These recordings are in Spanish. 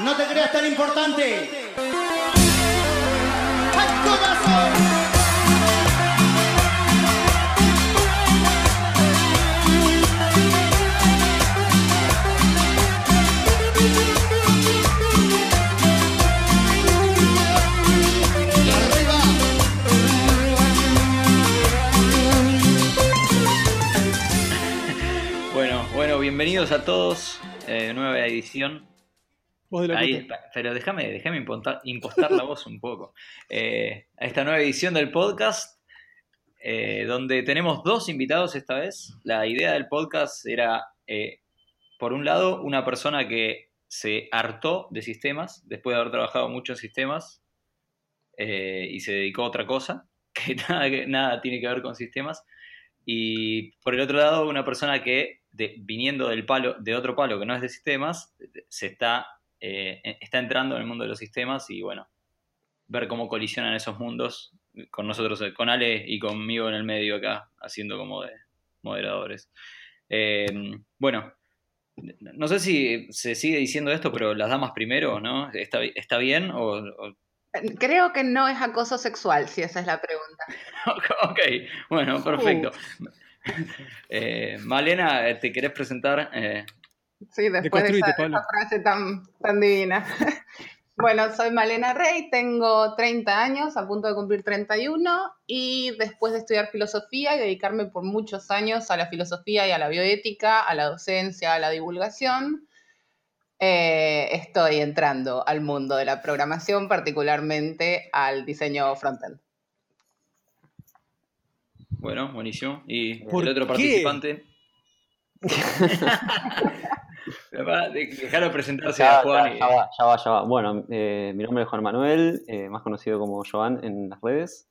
No te creas tan importante. ¡Al corazón! Bienvenidos a todos. eh, nueva edición. Voz de la Ahí, puta. pero déjame, déjame impostar, impostar la voz un poco. Eh, a esta nueva edición del podcast, eh, donde tenemos dos invitados esta vez. La idea del podcast era, eh, por un lado, una persona que se hartó de sistemas, después de haber trabajado muchos sistemas, eh, y se dedicó a otra cosa, que nada, que nada tiene que ver con sistemas. Y por el otro lado, una persona que, de- viniendo del palo, de otro palo que no es de sistemas, se está, eh, está entrando en el mundo de los sistemas y bueno, ver cómo colisionan esos mundos con nosotros, eh, con Ale y conmigo en el medio acá, haciendo como de moderadores. Eh, bueno, no sé si se sigue diciendo esto, pero las damas primero, ¿no? ¿Está, está bien? O, o- Creo que no es acoso sexual, si esa es la pregunta. Ok, bueno, perfecto. Eh, Malena, ¿te querés presentar? Eh, Sí, después de esa, frase tan, tan divina. Bueno, soy Malena Rey, tengo 30 años, a punto de cumplir 31, y después de estudiar filosofía y dedicarme por muchos años a la filosofía y a la bioética, a la docencia, a la divulgación, eh, estoy entrando al mundo de la programación, particularmente al diseño frontend. bueno, buenísimo. Y ¿Por el otro qué? participante. Dejarlo presentarse Ya, a Juan. ya, y- ya va, ya va, ya va. Bueno, eh, mi nombre es Juan Manuel, eh, más conocido como Joan en las redes.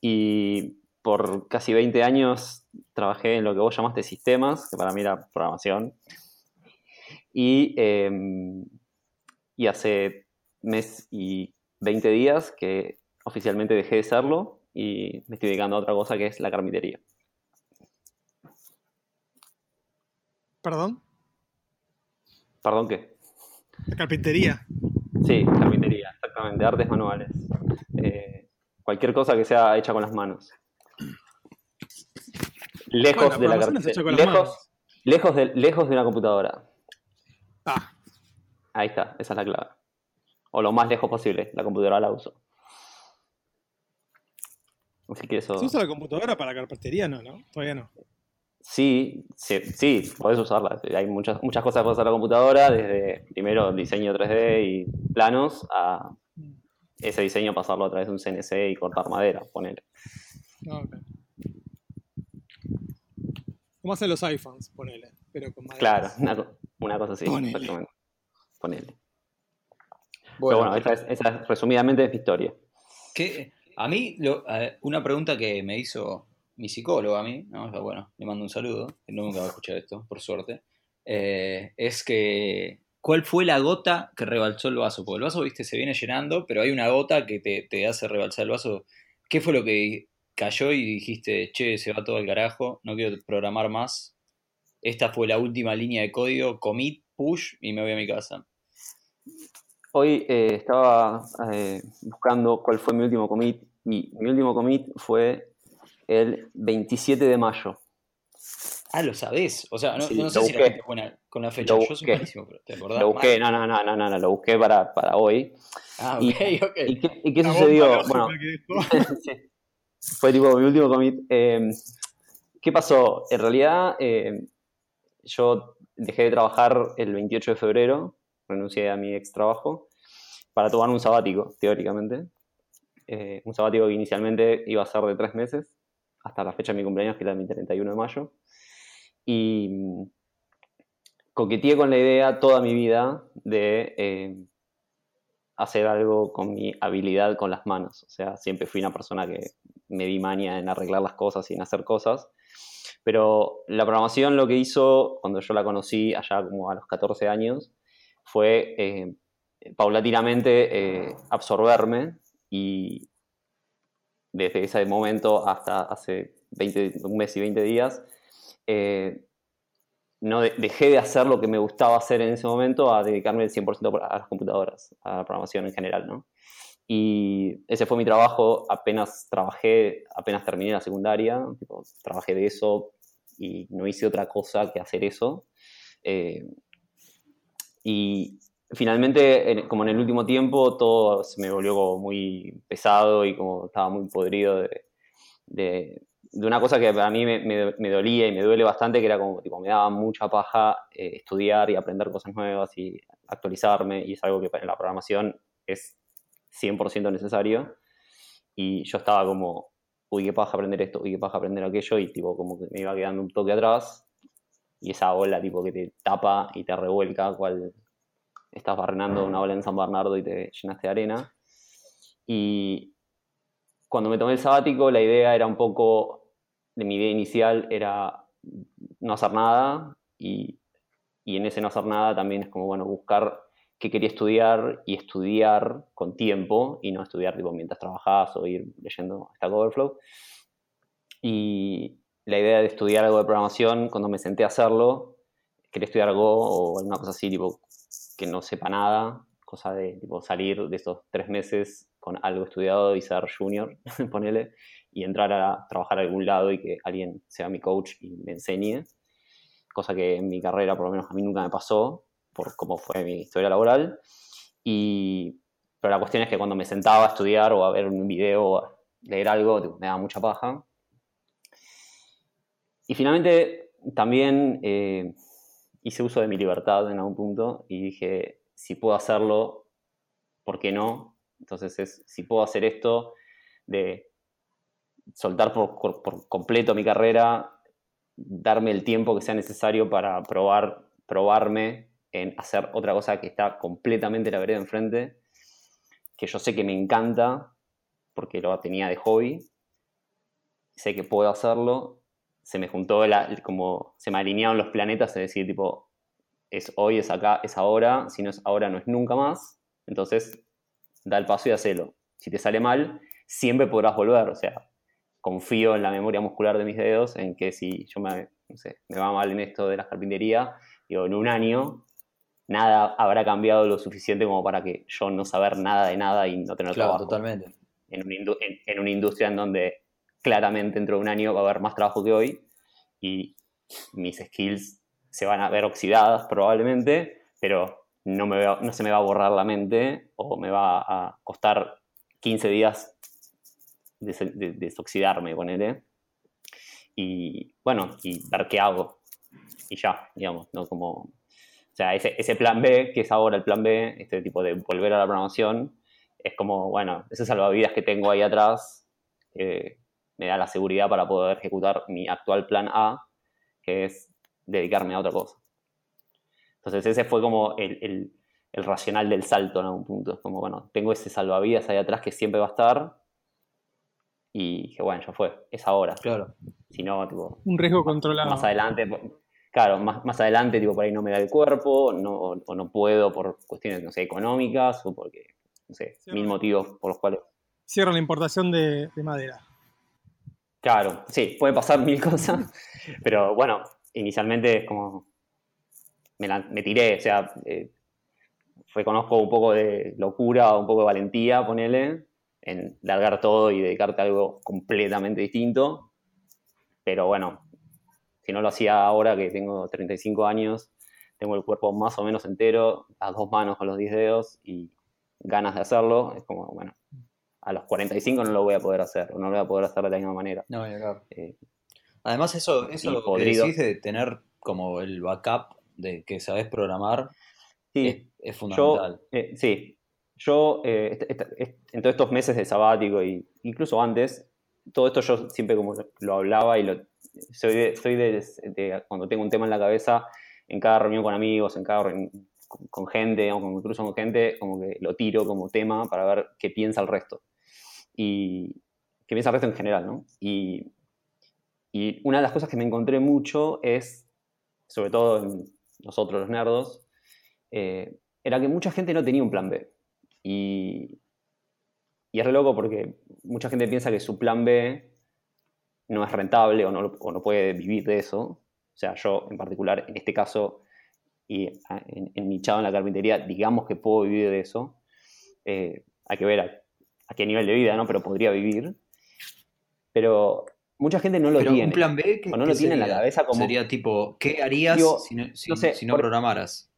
Y por casi 20 años trabajé en lo que vos llamaste sistemas, que para mí era programación. Y, eh, y hace mes y 20 días que oficialmente dejé de serlo y me estoy dedicando a otra cosa que es la carpintería. Perdón. ¿Perdón qué? La carpintería. Sí, carpintería, exactamente, artes manuales. Eh, cualquier cosa que sea hecha con las manos. Lejos Bueno, de la carpintería. Lejos, lejos, de, lejos de una computadora. Ah, Ahí está, esa es la clave. O lo más lejos posible, la computadora la uso. Así que eso. ¿se usa la computadora para carpintería? No, ¿no? Todavía no. Sí, sí, sí, podés usarla. Hay muchas, muchas cosas que puedes hacer la computadora, desde primero diseño 3D y planos, a ese diseño pasarlo a través de un CNC y cortar madera, ponele. Ah, ok. Como hacen los iPhones, ponele. Pero con madera. Claro, una, co- una cosa así, Ponele. exactamente. Ponele. Pero Bueno, esa es, esa es resumidamente es mi historia. que a mí, lo- eh, una pregunta que me hizo mi psicólogo a mí, ¿no? Bueno, le mando un saludo, que nunca va a escuchar esto, por suerte, eh, es que, ¿cuál fue la gota que rebalsó el vaso? Porque el vaso, viste, se viene llenando, pero hay una gota que te, te hace rebalsar el vaso. ¿Qué fue lo que cayó y dijiste, che, se va todo al carajo, no quiero programar más? Esta fue la última línea de código, commit, push y me voy a mi casa. Hoy eh, estaba eh, buscando cuál fue mi último commit y mi último commit fue el 27 de mayo. Ah, lo sabés. O sea, no, Sí, no sé si la gente buena con la fecha. Lo Yo soy busqué. malísimo, pero ¿te acordás? Lo busqué, no, no, no, no, no, no, lo busqué para, para hoy. Ah, Y- ok, ok. ¿Y qué, y qué sucedió? Bueno. Sí. Fue tipo mi último commit. Eh, ¿Qué pasó? En realidad, eh, yo dejé de trabajar el 28 de febrero, renuncié a mi ex trabajo, para tomar un sabático, teóricamente. Eh, un sabático que inicialmente iba a ser de tres meses, hasta la fecha de mi cumpleaños, que era mi 31 de mayo. Y mm, coqueteé con la idea toda mi vida de eh, hacer algo con mi habilidad con las manos. O sea, siempre fui una persona que me di maña en arreglar las cosas y en hacer cosas. Pero la programación lo que hizo cuando yo la conocí allá como a los 14 años fue eh, paulatinamente eh, absorberme y desde ese momento hasta hace 20, un mes y 20 días eh, no de- dejé de hacer lo que me gustaba hacer en ese momento a dedicarme el 100% a las computadoras, a la programación en general, ¿no? Y ese fue mi trabajo, apenas trabajé, apenas terminé la secundaria, tipo, trabajé de eso y no hice otra cosa que hacer eso. Eh, y finalmente, en- como en el último tiempo, todo se me volvió como muy pesado y como estaba muy podrido de, de- una cosa que para mí me, me- me dolía y me duele bastante, que era como, tipo, me daba mucha paja eh, estudiar y aprender cosas nuevas y actualizarme, y es algo que en la programación es 100% necesario. Y yo estaba como, uy, qué paja aprender esto, uy, qué paja aprender aquello, y tipo, como que me iba quedando un toque atrás, y esa ola, tipo, que te tapa y te revuelca, cual estás barrenando una ola en San Bernardo y te llenaste de arena. Y cuando me tomé el sabático, la idea era un poco, de mi idea inicial era no hacer nada y, y en ese no hacer nada también es como, bueno, buscar qué quería estudiar y estudiar con tiempo y no estudiar tipo, mientras trabajás o ir leyendo Stack Overflow. Y la idea de estudiar algo de programación, cuando me senté a hacerlo, quería estudiar Go o alguna cosa así, tipo, que no sepa nada, cosa de tipo, salir de esos tres meses con algo estudiado y ser junior, ponele, y entrar a trabajar a algún lado y que alguien sea mi coach y me enseñe, cosa que en mi carrera por lo menos a mí nunca me pasó, por cómo fue mi historia laboral. Y, pero la cuestión es que cuando me sentaba a estudiar o a ver un video o a leer algo, me daba mucha paja. Y finalmente también eh, hice uso de mi libertad en algún punto y dije, si puedo hacerlo, ¿por qué no? Entonces es, si puedo hacer esto de soltar por, por- completo mi carrera, darme el tiempo que sea necesario para probar, probarme en hacer otra cosa que está completamente la vereda enfrente, que yo sé que me encanta, porque lo tenía de hobby, sé que puedo hacerlo, se me juntó, la- como se me alinearon los planetas, es decir, tipo, es hoy, es acá, es ahora, si no es ahora, no es nunca más, entonces da el paso y hacelo. Si te sale mal, siempre podrás volver, o sea, confío en la memoria muscular de mis dedos, en que si yo me, no sé, me va mal en esto de la carpintería, digo, en un año nada habrá cambiado lo suficiente como para que yo no saber nada de nada y no tener Claro, trabajo. totalmente. En en- en una industria en donde claramente dentro de un año va a haber más trabajo que hoy y mis skills se van a ver oxidadas probablemente, pero no, se me va a borrar la mente o me va a costar 15 días des- de- desoxidarme, ponele. Y bueno, y ver qué hago. Y ya, digamos, ¿no? Como, o sea, ese, plan B, que es ahora el plan B, este tipo de volver a la programación, es como, bueno, ese salvavidas que tengo ahí atrás eh, me da la seguridad para poder ejecutar mi actual plan A, que es dedicarme a otra cosa. Entonces ese fue como el, el- el racional del salto en algún punto. Es como, bueno, tengo ese salvavidas ahí atrás que siempre va a estar y dije, bueno, ya fue, es ahora. Claro. Si no, tipo, Un riesgo controlado. más adelante, claro, más, más adelante, tipo, por ahí no me da el cuerpo, no, o, o no puedo por cuestiones, no sé, económicas, o porque, no sé, mil motivos por los cuales. Cierran la importación de, de madera. Claro, sí, puede pasar mil cosas, pero bueno, inicialmente es como. Me, la- me tiré, o sea, eh, reconozco un poco de locura, un poco de valentía, ponele, en largar todo y dedicarte a algo completamente distinto, pero bueno, si no lo hacía ahora que tengo 35 años, tengo el cuerpo más o menos entero, las dos manos con los 10 dedos y ganas de hacerlo, es como, bueno, a los 45 no lo voy a poder hacer, o no lo voy a poder hacer de la misma manera. No, hablar. Eh, Además, eso, eso lo que decís de tener como el backup de que sabes programar sí, es, es yo, fundamental. eh, sí, yo eh, en todos estos meses de sabático y incluso antes, todo esto yo siempre como lo hablaba y lo, soy, de, soy de, de cuando tengo un tema en la cabeza, en cada reunión con amigos, en cada reunión con, con gente, o incluso con gente, como que lo tiro como tema para ver qué piensa el resto. Y qué piensa resto en general, ¿no? Y, y una de las cosas que me encontré mucho es, sobre todo en nosotros los nerdos, eh, era que mucha gente no tenía un plan B. Y, y es re loco porque mucha gente piensa que su plan B no es rentable o no, o no puede vivir de eso. O sea, yo en particular, en este caso, y en, mi chavo en la carpintería, digamos que puedo vivir de eso. Eh, hay que ver qué nivel de vida, ¿no? Pero podría vivir. Pero mucha gente no lo Pero tiene. un plan B que o no lo tiene en la cabeza como... Sería tipo, ¿qué harías Digo, si no, si- no sé, si no por- programaras?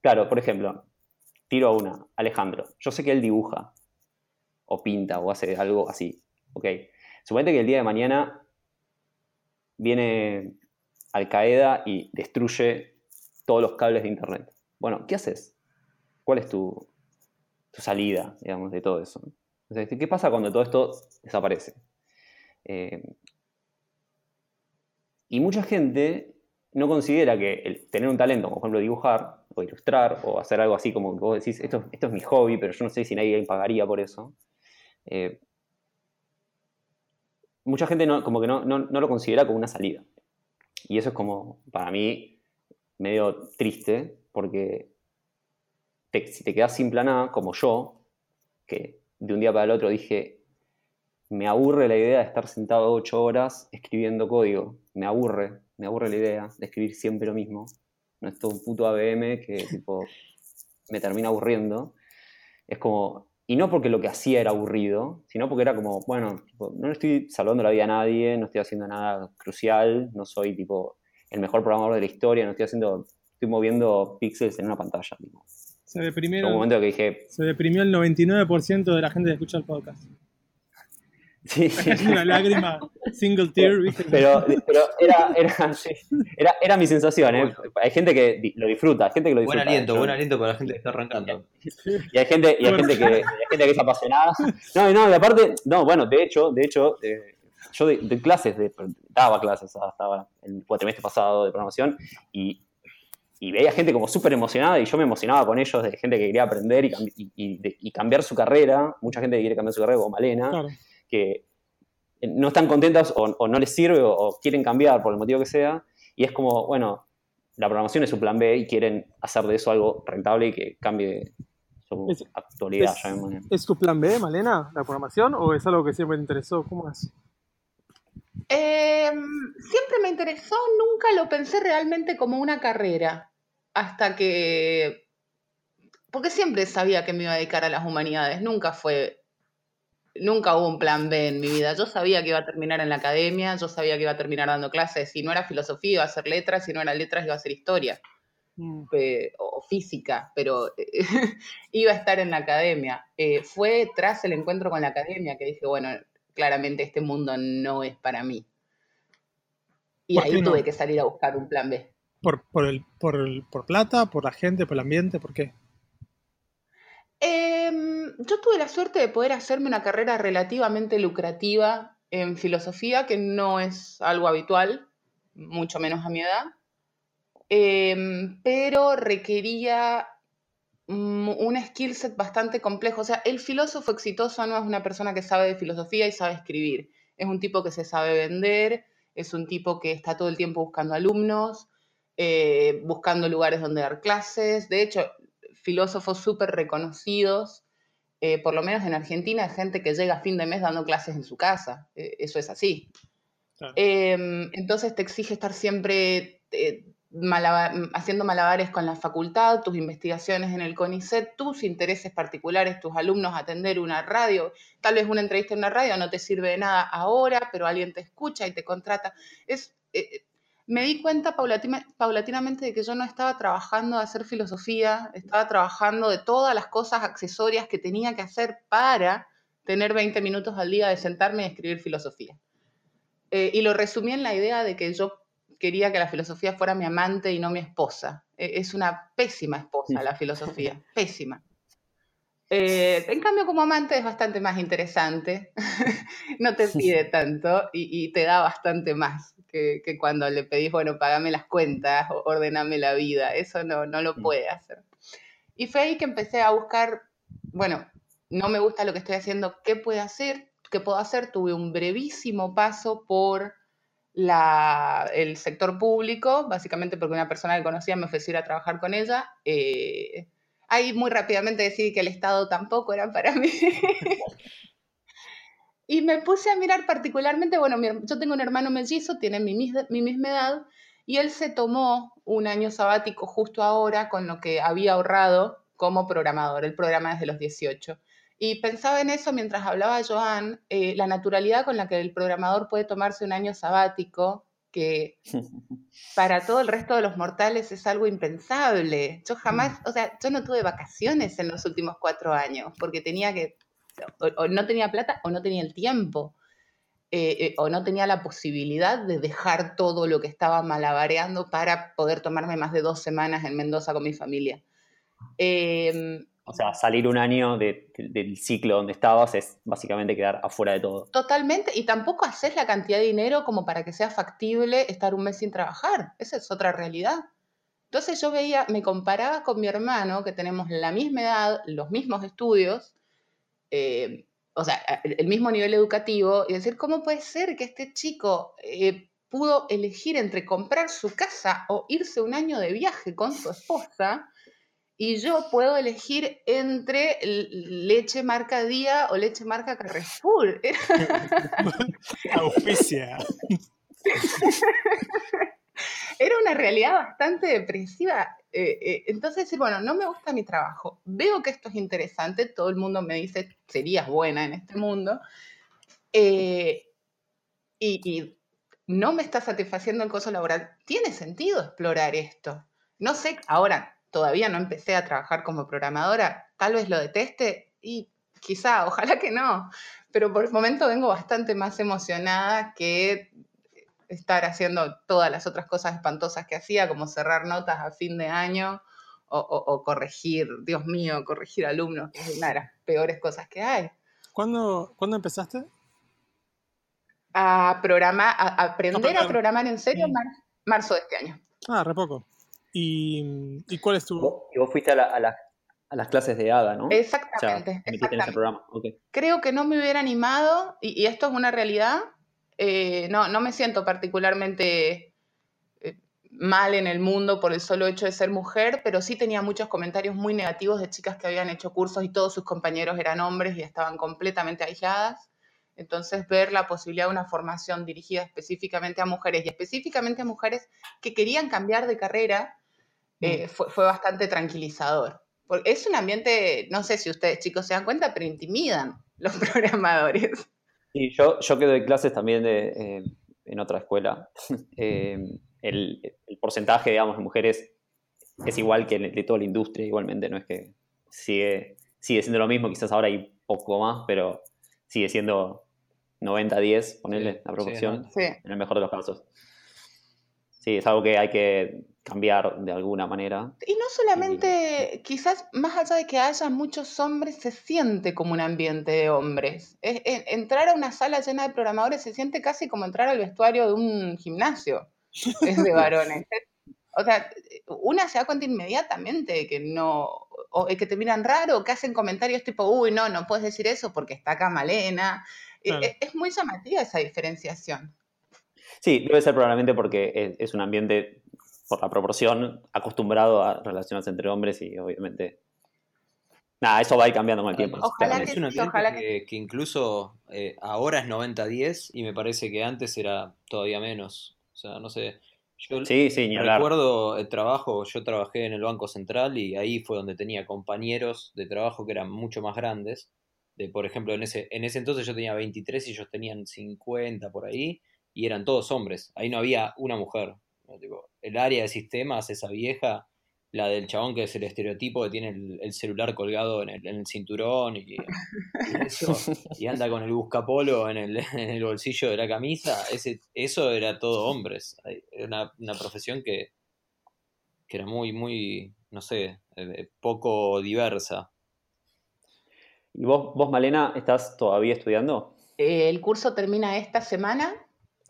Claro, por ejemplo, tiro a una, Alejandro. Yo sé que él dibuja, o pinta, o hace algo así. Ok. Suponete que el día de mañana viene Al Qaeda y destruye todos los cables de internet. Bueno, ¿qué haces? ¿Cuál es tu, tu salida, digamos, de todo eso? Entonces, ¿qué pasa cuando todo esto desaparece? Eh, y mucha gente no considera que el tener un talento, como por ejemplo dibujar, o ilustrar, o hacer algo así como que vos decís, esto, esto es mi hobby, pero yo no sé si nadie pagaría por eso. eh, mucha gente no, como que no, no- no lo considera como una salida. Y eso es como, para mí, medio triste, porque si te quedas sin plan A, como yo, que de un día para el otro dije, me aburre la idea de estar sentado ocho horas escribiendo código. Me aburre, me aburre la idea de escribir siempre lo mismo. No es todo un puto ABM que tipo me termina aburriendo. Es como, y no porque lo que hacía era aburrido, sino porque era como, bueno, no le estoy salvando la vida a nadie, no estoy haciendo nada crucial, no soy tipo el mejor programador de la historia, no estoy haciendo, estoy moviendo píxeles en una pantalla. Tipo. Se Llegó un momento que dije, se deprimió el 99% de la gente que escucha el podcast. sí, sí. Una lágrima, single tear, ¿viste? Pero, pero era, era, sí, era, era mi sensación, ¿eh? Hay gente que lo disfruta, hay gente que lo Buen disfruta. aliento, Yo- buen aliento para la gente que está arrancando. Y hay gente, y hay gente, que, hay gente que es apasionada. No, y no, y aparte, no, bueno, de hecho, de hecho, eh, yo de, de clases, de, daba clases hasta el cuatrimestre pasado de programación, y, y veía gente como súper emocionada, y yo me emocionaba con ellos, de gente que quería aprender y, cambi- y- y de- y cambiar su carrera, mucha gente que quiere cambiar su carrera, como Malena, Claro. que no están contentas o, o no les sirve o, o quieren cambiar por el motivo que sea, y es como, bueno, la programación es su plan B y quieren hacer de eso algo rentable y que cambie su Es- actualidad. ¿Es tu plan B, Malena, la programación, o es algo que siempre te interesó? ¿Cómo es? Em, siempre me interesó, nunca lo pensé realmente como una carrera, hasta que, porque siempre sabía que me iba a dedicar a las humanidades, nunca fue, nunca hubo un plan B en mi vida, yo sabía que iba a terminar en la academia, yo sabía que iba a terminar dando clases, si no era filosofía iba a hacer letras, si no era letras iba a hacer historia Mm. eh, o física, pero eh, iba a estar en la academia. Eh, fue tras el encuentro con la academia que dije, bueno, claramente este mundo no es para mí. Y ¿Por ahí no? tuve que salir a buscar un plan B. ¿Por, el- ¿Por plata, por la gente, por el ambiente? ¿Por qué? Em, yo tuve la suerte de poder hacerme una carrera relativamente lucrativa en filosofía, que no es algo habitual, mucho menos a mi edad, Em, pero requería mm, un skill set bastante complejo. O sea, el filósofo exitoso no es una persona que sabe de filosofía y sabe escribir. Es un tipo que se sabe vender, es un tipo que está todo el tiempo buscando alumnos, eh, buscando lugares donde dar clases. De hecho, filósofos súper reconocidos, eh, por lo menos en Argentina, hay gente que llega a fin de mes dando clases en su casa. Eh, eso es así. Claro. Em, entonces te exige estar siempre haciendo malabares con la facultad, tus investigaciones en el CONICET, tus intereses particulares, tus alumnos, atender una radio. Tal vez una entrevista en una radio no te sirve de nada ahora, pero alguien te escucha y te contrata. Es, eh, me di cuenta paulatinamente de que yo no estaba trabajando de hacer filosofía, estaba trabajando de todas las cosas accesorias que tenía que hacer para tener 20 minutos al día de sentarme y escribir filosofía. Eh, y lo resumí en la idea de que yo quería que la filosofía fuera mi amante y no mi esposa. Eh, es una pésima esposa la filosofía, pésima. Eh, en cambio, como amante es bastante más interesante, no te pide tanto y, y te da bastante más que, que cuando le pedís, bueno, pagame las cuentas ordename la vida. Eso no, no lo Mm. puede hacer. Y fue ahí que empecé a buscar, bueno, no me gusta lo que estoy haciendo, ¿qué puedo hacer? ¿Qué puedo hacer? Tuve un brevísimo paso por la- el sector público, básicamente porque una persona que conocía me ofreció ir a trabajar con ella. Eh, ahí muy rápidamente decidí que el Estado tampoco era para mí. Y me puse a mirar particularmente, bueno, mi yo tengo un hermano mellizo, tiene mi, mi misma edad, y él se tomó un año sabático justo ahora con lo que había ahorrado como programador. Él programa desde los 18. Y pensaba en eso mientras hablaba Joan, eh, la naturalidad con la que el programador puede tomarse un año sabático, que para todo el resto de los mortales es algo impensable. Yo jamás, o sea, yo no tuve vacaciones en los últimos cuatro años porque tenía que, o, o no tenía plata o no tenía el tiempo, eh, eh, o no tenía la posibilidad de dejar todo lo que estaba malabareando para poder tomarme más de dos semanas en Mendoza con mi familia. Em, O sea, salir un año de- de- del ciclo donde estabas es básicamente quedar afuera de todo. Totalmente, y tampoco haces la cantidad de dinero como para que sea factible estar un mes sin trabajar. Esa es otra realidad. Entonces yo veía, me comparaba con mi hermano, que tenemos la misma edad, los mismos estudios, eh, o sea, el, mismo nivel educativo, y decir, ¿cómo puede ser que este chico eh, pudo elegir entre comprar su casa o irse un año de viaje con su esposa? Y yo puedo elegir entre leche marca Día o leche marca Carrefour. Auspicia. era una realidad bastante depresiva. Eh, eh, entonces, decir, bueno, no me gusta mi trabajo. Veo que esto es interesante. Todo el mundo me dice, serías buena en este mundo. eh, y, y no me está satisfaciendo el costo laboral. ¿Tiene sentido explorar esto? No sé, ahora todavía no empecé a trabajar como programadora. Tal vez lo deteste y quizá, ojalá que no. Pero por el momento vengo bastante más emocionada que estar haciendo todas las otras cosas espantosas que hacía, como cerrar notas a fin de año o, o- o corregir, Dios mío, corregir alumnos, que es una de las peores cosas que hay. ¿Cuándo, ¿Cuándo empezaste? A, programar, a, aprender a programar en serio mar- marzo de este año. Ah, re poco. ¿Y, ¿y cuál es tu...? Vos- y vos fuiste a, la- a la- a las clases de ADA, ¿no? O sea, Exactamente, en ese exactamente. programa. ok. Creo que no me hubiera animado, y, y esto es una realidad, eh, no, no me siento particularmente eh, mal en el mundo por el solo hecho de ser mujer, pero sí tenía muchos comentarios muy negativos de chicas que habían hecho cursos y todos sus compañeros eran hombres y estaban completamente aisladas. Entonces, ver la posibilidad de una formación dirigida específicamente a mujeres y específicamente a mujeres que querían cambiar de carrera eh, fue, fue bastante tranquilizador. Porque es un ambiente, no sé si ustedes chicos se dan cuenta, pero intimidan los programadores. Y yo, yo que doy clases también de, eh, en otra escuela. eh, el, el porcentaje, digamos, de mujeres es igual que de toda la industria, igualmente, no es que sigue, sigue siendo lo mismo, quizás ahora hay poco más, pero sigue siendo 90-10, ponerle Sí, la sí, proporción, no, Sí. en el mejor de los casos. Sí, es algo que hay que cambiar de alguna manera. Y no solamente, quizás más allá de que haya muchos hombres, se siente como un ambiente de hombres. Es- es- entrar a una sala llena de programadores se siente casi como entrar al vestuario de un gimnasio. Es de varones. O sea, una se da cuenta inmediatamente de que no, o de que te miran raro, o que hacen comentarios tipo, uy, no, no puedes decir eso porque está acá Malena. Eh, Claro. Es, es muy llamativa esa diferenciación. Sí, debe ser probablemente porque es, es un ambiente, por la proporción, acostumbrado a relacionarse entre hombres y obviamente... Nada, eso va a ir cambiando con el tiempo. Ojalá claramente. Es un ambiente ojalá que, que incluso eh, ahora es 90-10 y me parece que antes era todavía menos. O sea, no sé. Yo Sí, sí, ni hablar. recuerdo el trabajo, yo trabajé en el Banco Central y ahí fue donde tenía compañeros de trabajo que eran mucho más grandes. De, por ejemplo, en ese, en ese entonces yo tenía 23 y ellos tenían 50 por ahí y eran todos hombres. Ahí no había una mujer. ¿no? Tipo, el área de sistemas, esa vieja, la del chabón que es el estereotipo que tiene el, el celular colgado en el, en el cinturón y, y eso, y anda con el buscapolo en el, en el bolsillo de la camisa, ese, eso era todo hombres. Era una, una profesión que, que era muy, muy, no sé, eh, poco diversa. ¿Y vos, vos, Malena, estás todavía estudiando? Eh, el curso termina esta semana.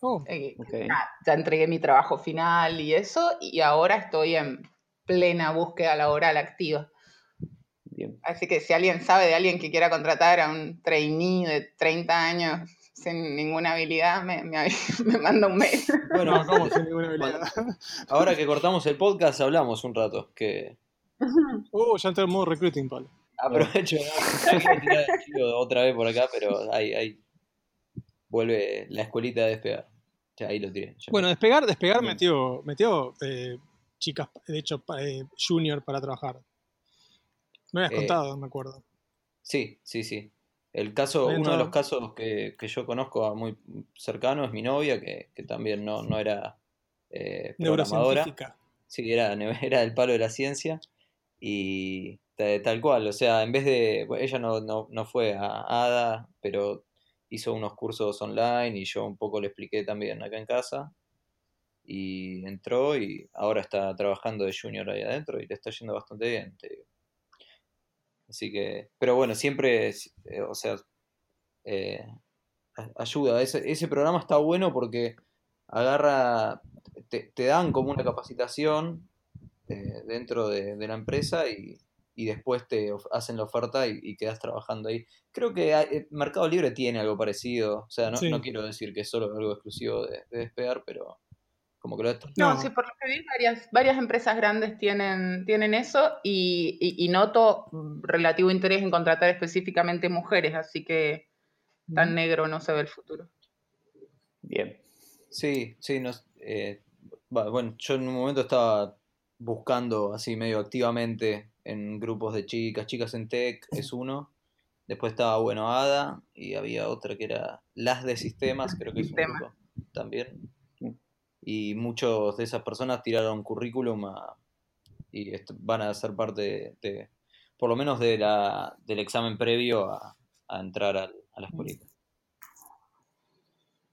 Oh, Eh, nada, ya entregué mi trabajo final y eso, y ahora estoy en plena búsqueda laboral activa. Bien. Así que si alguien sabe de alguien que quiera contratar a un trainee de 30 años sin ninguna habilidad, me, me, me manda un mail. Bueno, No, ¿cómo? Sin ninguna habilidad. ahora que cortamos el podcast hablamos un rato, que Oh, ya entré en modo recruiting, Pablo. aprovecho, otra vez por acá, pero hay, hay vuelve la escuelita de despegar. Ya ahí lo tiré. ya. Bueno, despegar, despegar Bien. metió, metió eh, chicas, de hecho, eh, junior para trabajar. Me habías Eh, contado, me acuerdo. Sí, sí, sí. El caso, uno de los casos que, que yo conozco a muy cercano es mi novia, que, que también no, no era programadora. Sí, era, era del palo de la ciencia. Y ta- tal cual, o sea, en vez de. bueno, ella no, no, no fue a ADA, pero hizo unos cursos online y yo un poco le expliqué también acá en casa. Y entró y ahora está trabajando de junior ahí adentro y le está yendo bastante bien, te digo. Así que, pero bueno, siempre, eh, o sea, eh, ayuda. Ese, ese programa está bueno porque agarra, te, te dan como una capacitación eh, dentro de, de la empresa y, y después te hacen la oferta y, y quedas trabajando ahí. Creo que hay- eh, Mercado Libre tiene algo parecido. O sea, no, Sí. no quiero decir que es solo algo exclusivo de, de Despegar, pero como que lo No, No. sí, por lo que vi, varias, varias empresas grandes tienen, tienen eso y, y- y noto mm, relativo interés en contratar específicamente mujeres, así que tan negro no se ve el futuro. Bien. Sí, sí, nos, eh, bueno, yo en un momento estaba buscando así medio activamente en grupos de chicas, chicas en tech es uno, después estaba bueno Ada y había otra que era las de sistemas, creo que es un grupo también. Y muchos de esas personas tiraron currículum a- y van a ser parte de, de- por lo menos de la, del examen previo a, a entrar al- a la escuelita.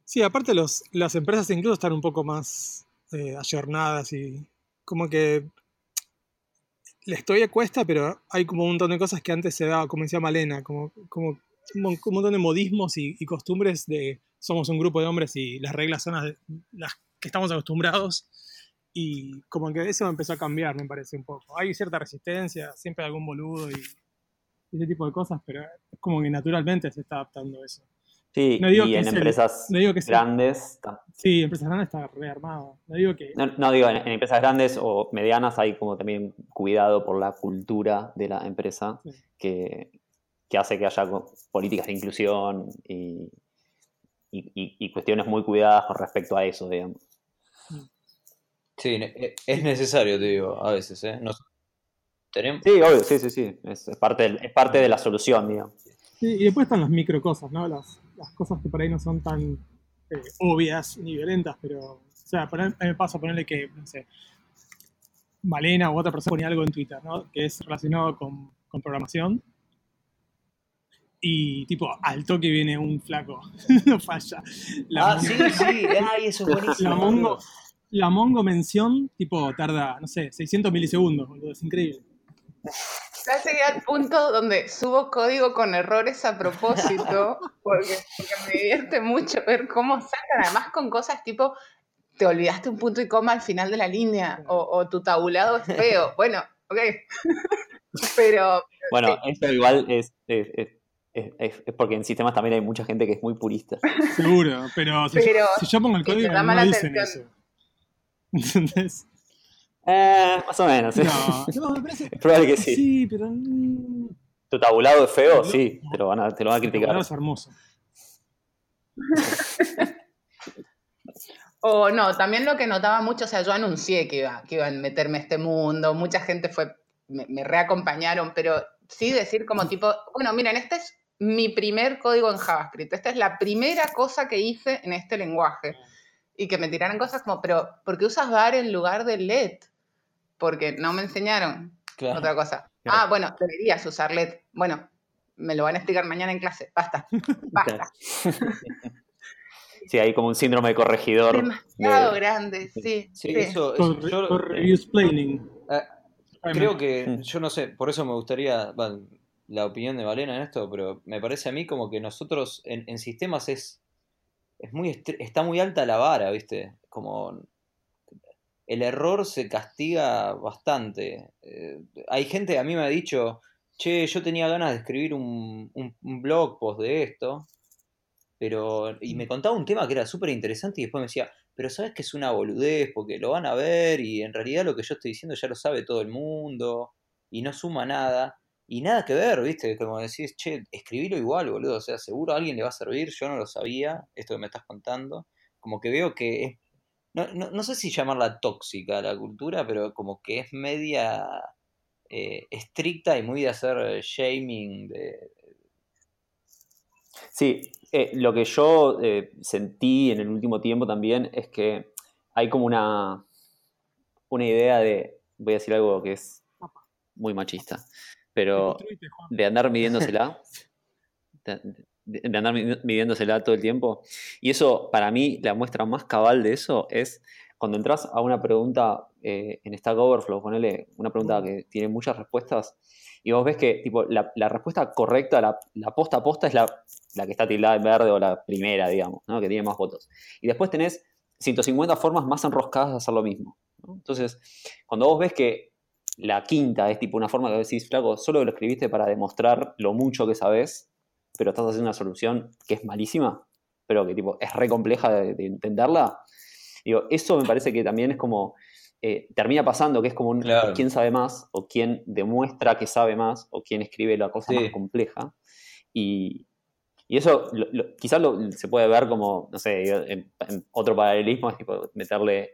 Sí, aparte los, las empresas incluso están un poco más eh, ayornadas y como que les todavía cuesta, pero hay como un montón de cosas que antes se daba, como decía Malena, como, como un, mon- un montón de modismos y, y costumbres de somos un grupo de hombres y las reglas son las, las que estamos acostumbrados y como que eso empezó a cambiar, me parece un poco. Hay cierta resistencia, siempre hay algún boludo y, y ese tipo de cosas, pero es como que naturalmente se está adaptando eso. Sí, No digo y que en el- empresas no digo que sea- grandes, Sí, Empresas Grandes está rearmado. No digo que. no, no digo, en, en empresas grandes o medianas hay como también cuidado por la cultura de la empresa Sí. que, que hace que haya políticas de inclusión y, y- y- y cuestiones muy cuidadas con respecto a eso, digamos. Sí, ne- e- es necesario, te digo, a veces, ¿eh? Nos- tenemos, Sí, obvio, sí, sí, sí. Es, es parte, del- es parte de la solución, digamos. Sí, y después están las micro cosas, ¿no? Las, las cosas que por ahí no son tan eh, obvias ni violentas, pero. O sea, mí me pasa ponerle que, no sé, Malena u otra persona ponía algo en Twitter, ¿no? Que es relacionado con, con programación. Y tipo, al toque viene un flaco. no falla. La Ah, Mongo- sí, sí, ay, eso es buenísimo. La Mongo, la Mongo mención, tipo, tarda, no sé, 600 milisegundos, boludo, es increíble. Ya llegué al punto donde subo código con errores a propósito, porque, porque me divierte mucho ver cómo sacan, además con cosas tipo, te olvidaste un punto y coma al final de la línea, o, o tu tabulado es feo. Bueno, ok. Pero Bueno, eso igual es, es, es- es- es- es porque en sistemas también hay mucha gente que es muy purista. Seguro, pero si, Pero- yo, si yo pongo el código llama no la dicen atención. eso. ¿Entendés? Eh, más o menos. ¿sí? No, no, me parece. Es probable que sí. Sí, pero. ¿Tu tabulado es feo? Sí, te lo van a, te lo van a el criticar. tablero es hermoso. O no, también lo que notaba mucho, o sea, yo anuncié que iba, que iba a meterme a este mundo, mucha gente fue, me, me reacompañaron, pero sí decir como tipo, bueno, miren, este es mi primer código en JavaScript, esta es la primera cosa que hice en este lenguaje. Y que me tiraran cosas como, pero ¿por qué usas var en lugar de let? Porque no me enseñaron Claro. otra cosa. Claro. Ah, bueno, deberías usar let. Bueno, me lo van a explicar mañana en clase. Basta, basta. Sí, hay como un síndrome de corregidor. Demasiado de- grande, sí. Sí, sí. eso, yo, por reviews planning. eh, creo que, Mm. yo no sé, por eso me gustaría la opinión de Valena en esto, pero me parece a mí como que nosotros en, en sistemas es, es muy está muy alta la vara, ¿viste? Como el error se castiga bastante. Eh, hay gente, a mí me ha dicho, che, yo tenía ganas de escribir un, un- un blog post de esto, pero, y me contaba un tema que era súper interesante y después me decía, pero sabes que es una boludez porque lo van a ver y en realidad lo que yo estoy diciendo ya lo sabe todo el mundo y no suma nada. y nada que ver, ¿viste? Como decís, che, escribilo igual, boludo. O sea, seguro a alguien le va a servir. Yo no lo sabía, esto que me estás contando. Como que veo que es. No, no, no sé si llamarla tóxica la cultura, pero como que es media eh, estricta y muy de hacer shaming. De... Sí, eh, lo que yo eh, sentí en el último tiempo también es que hay como una, una idea de. Voy a decir algo que es muy machista pero de andar midiéndosela, de, andar midiéndosela todo el tiempo. Y eso, para mí, la muestra más cabal de eso es cuando entras a una pregunta eh, en Stack Overflow, ponele una pregunta que tiene muchas respuestas, y vos ves que tipo, la, respuesta correcta, la, la, posta a posta, es la, la, que está tildada en verde o la primera, digamos, ¿no? que tiene más votos. Y después tenés 150 formas más enroscadas de hacer lo mismo. ¿no? Entonces, cuando vos ves que la quinta es tipo una forma que decís, flaco, solo lo escribiste para demostrar lo mucho que sabes, pero estás haciendo una solución que es malísima, pero que tipo es re compleja de, de entenderla. Digo, eso me parece que también es como, eh, termina pasando que es como un, Claro. quién sabe más, o quién demuestra que sabe más, o quién escribe la cosa Sí. más compleja. Y, y eso lo- lo- quizás lo- se puede ver como, no sé, en, en otro paralelismo, es tipo meterle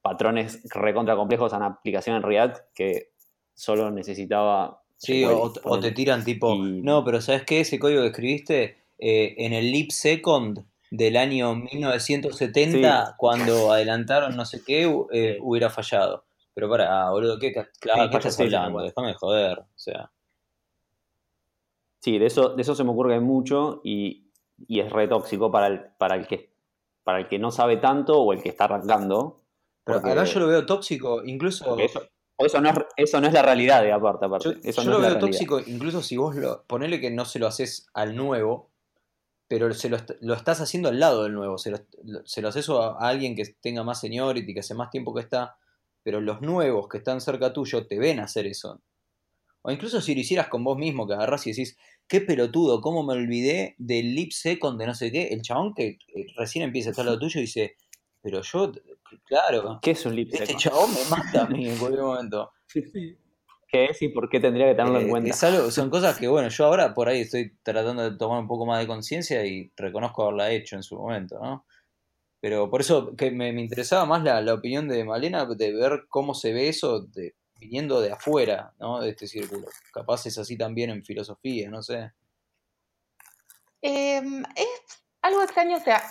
patrones recontra complejos a una aplicación en React que solo necesitaba Sí, o, o te tiran tipo, Y- no, pero ¿sabes qué? Ese código que escribiste eh, en el Leap Second del año 1970, cuando adelantaron no sé qué, eh, hubiera fallado. Pero para, boludo, ¿qué, claro, Sí, ¿qué estás sí, hablando? Déjame de joder. O sea, Sí, de eso, de eso se me ocurre mucho y, y es re tóxico para el, para el que para el que no sabe tanto o el que está arrancando. pero porque- acá yo lo veo tóxico, incluso... eso, eso, no es, eso no es la realidad, de aparte, aparte. Yo, eso yo no lo veo tóxico, incluso si vos lo. Ponele que no se lo haces al nuevo, pero se lo, lo estás haciendo al lado del nuevo. Se lo, se lo haces a, a alguien que tenga más seniority, que hace más tiempo que está. Pero los nuevos que están cerca tuyo te ven hacer eso. O incluso si lo hicieras con vos mismo, que agarrás y decís, qué pelotudo, cómo me olvidé del lip second de no sé qué. El chabón que recién empieza a estar al lado tuyo dice, pero yo, claro, ¿Qué es un lip este chabón me mata a mí en cualquier momento. Sí. ¿Qué es y por qué tendría que tenerlo en Eh, cuenta? es algo- son cosas que, bueno, yo ahora por ahí estoy tratando de tomar un poco más de conciencia y reconozco haberla hecho en su momento, ¿no? Pero por eso que me, me interesaba más la, la opinión de Malena, de ver cómo se ve eso de, viniendo de afuera, ¿no? De este círculo. Capaz es así también en filosofía, no sé. Em, es algo extraño, o sea,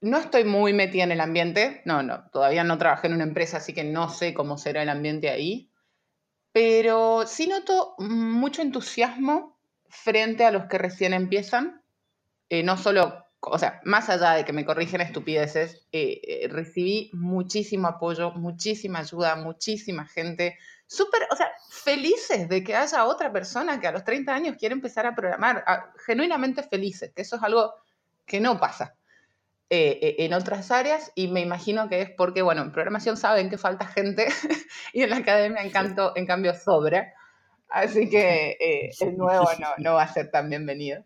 no estoy muy metida en el ambiente, no, no, todavía no trabajé en una empresa, así que no sé cómo será el ambiente ahí, pero sí noto mucho entusiasmo frente a los que recién empiezan, eh, no solo, o sea, más allá de que me corrigen estupideces, eh, eh, recibí muchísimo apoyo, muchísima ayuda, muchísima gente, súper, o sea, felices de que haya otra persona que a los 30 años quiere empezar a programar, genuinamente felices, que eso es algo que no pasa eh, eh, en otras áreas y me imagino que es porque, bueno, en programación saben que falta gente y en la academia en, canto, en cambio sobra, así que eh, el nuevo no, no va a ser tan bienvenido.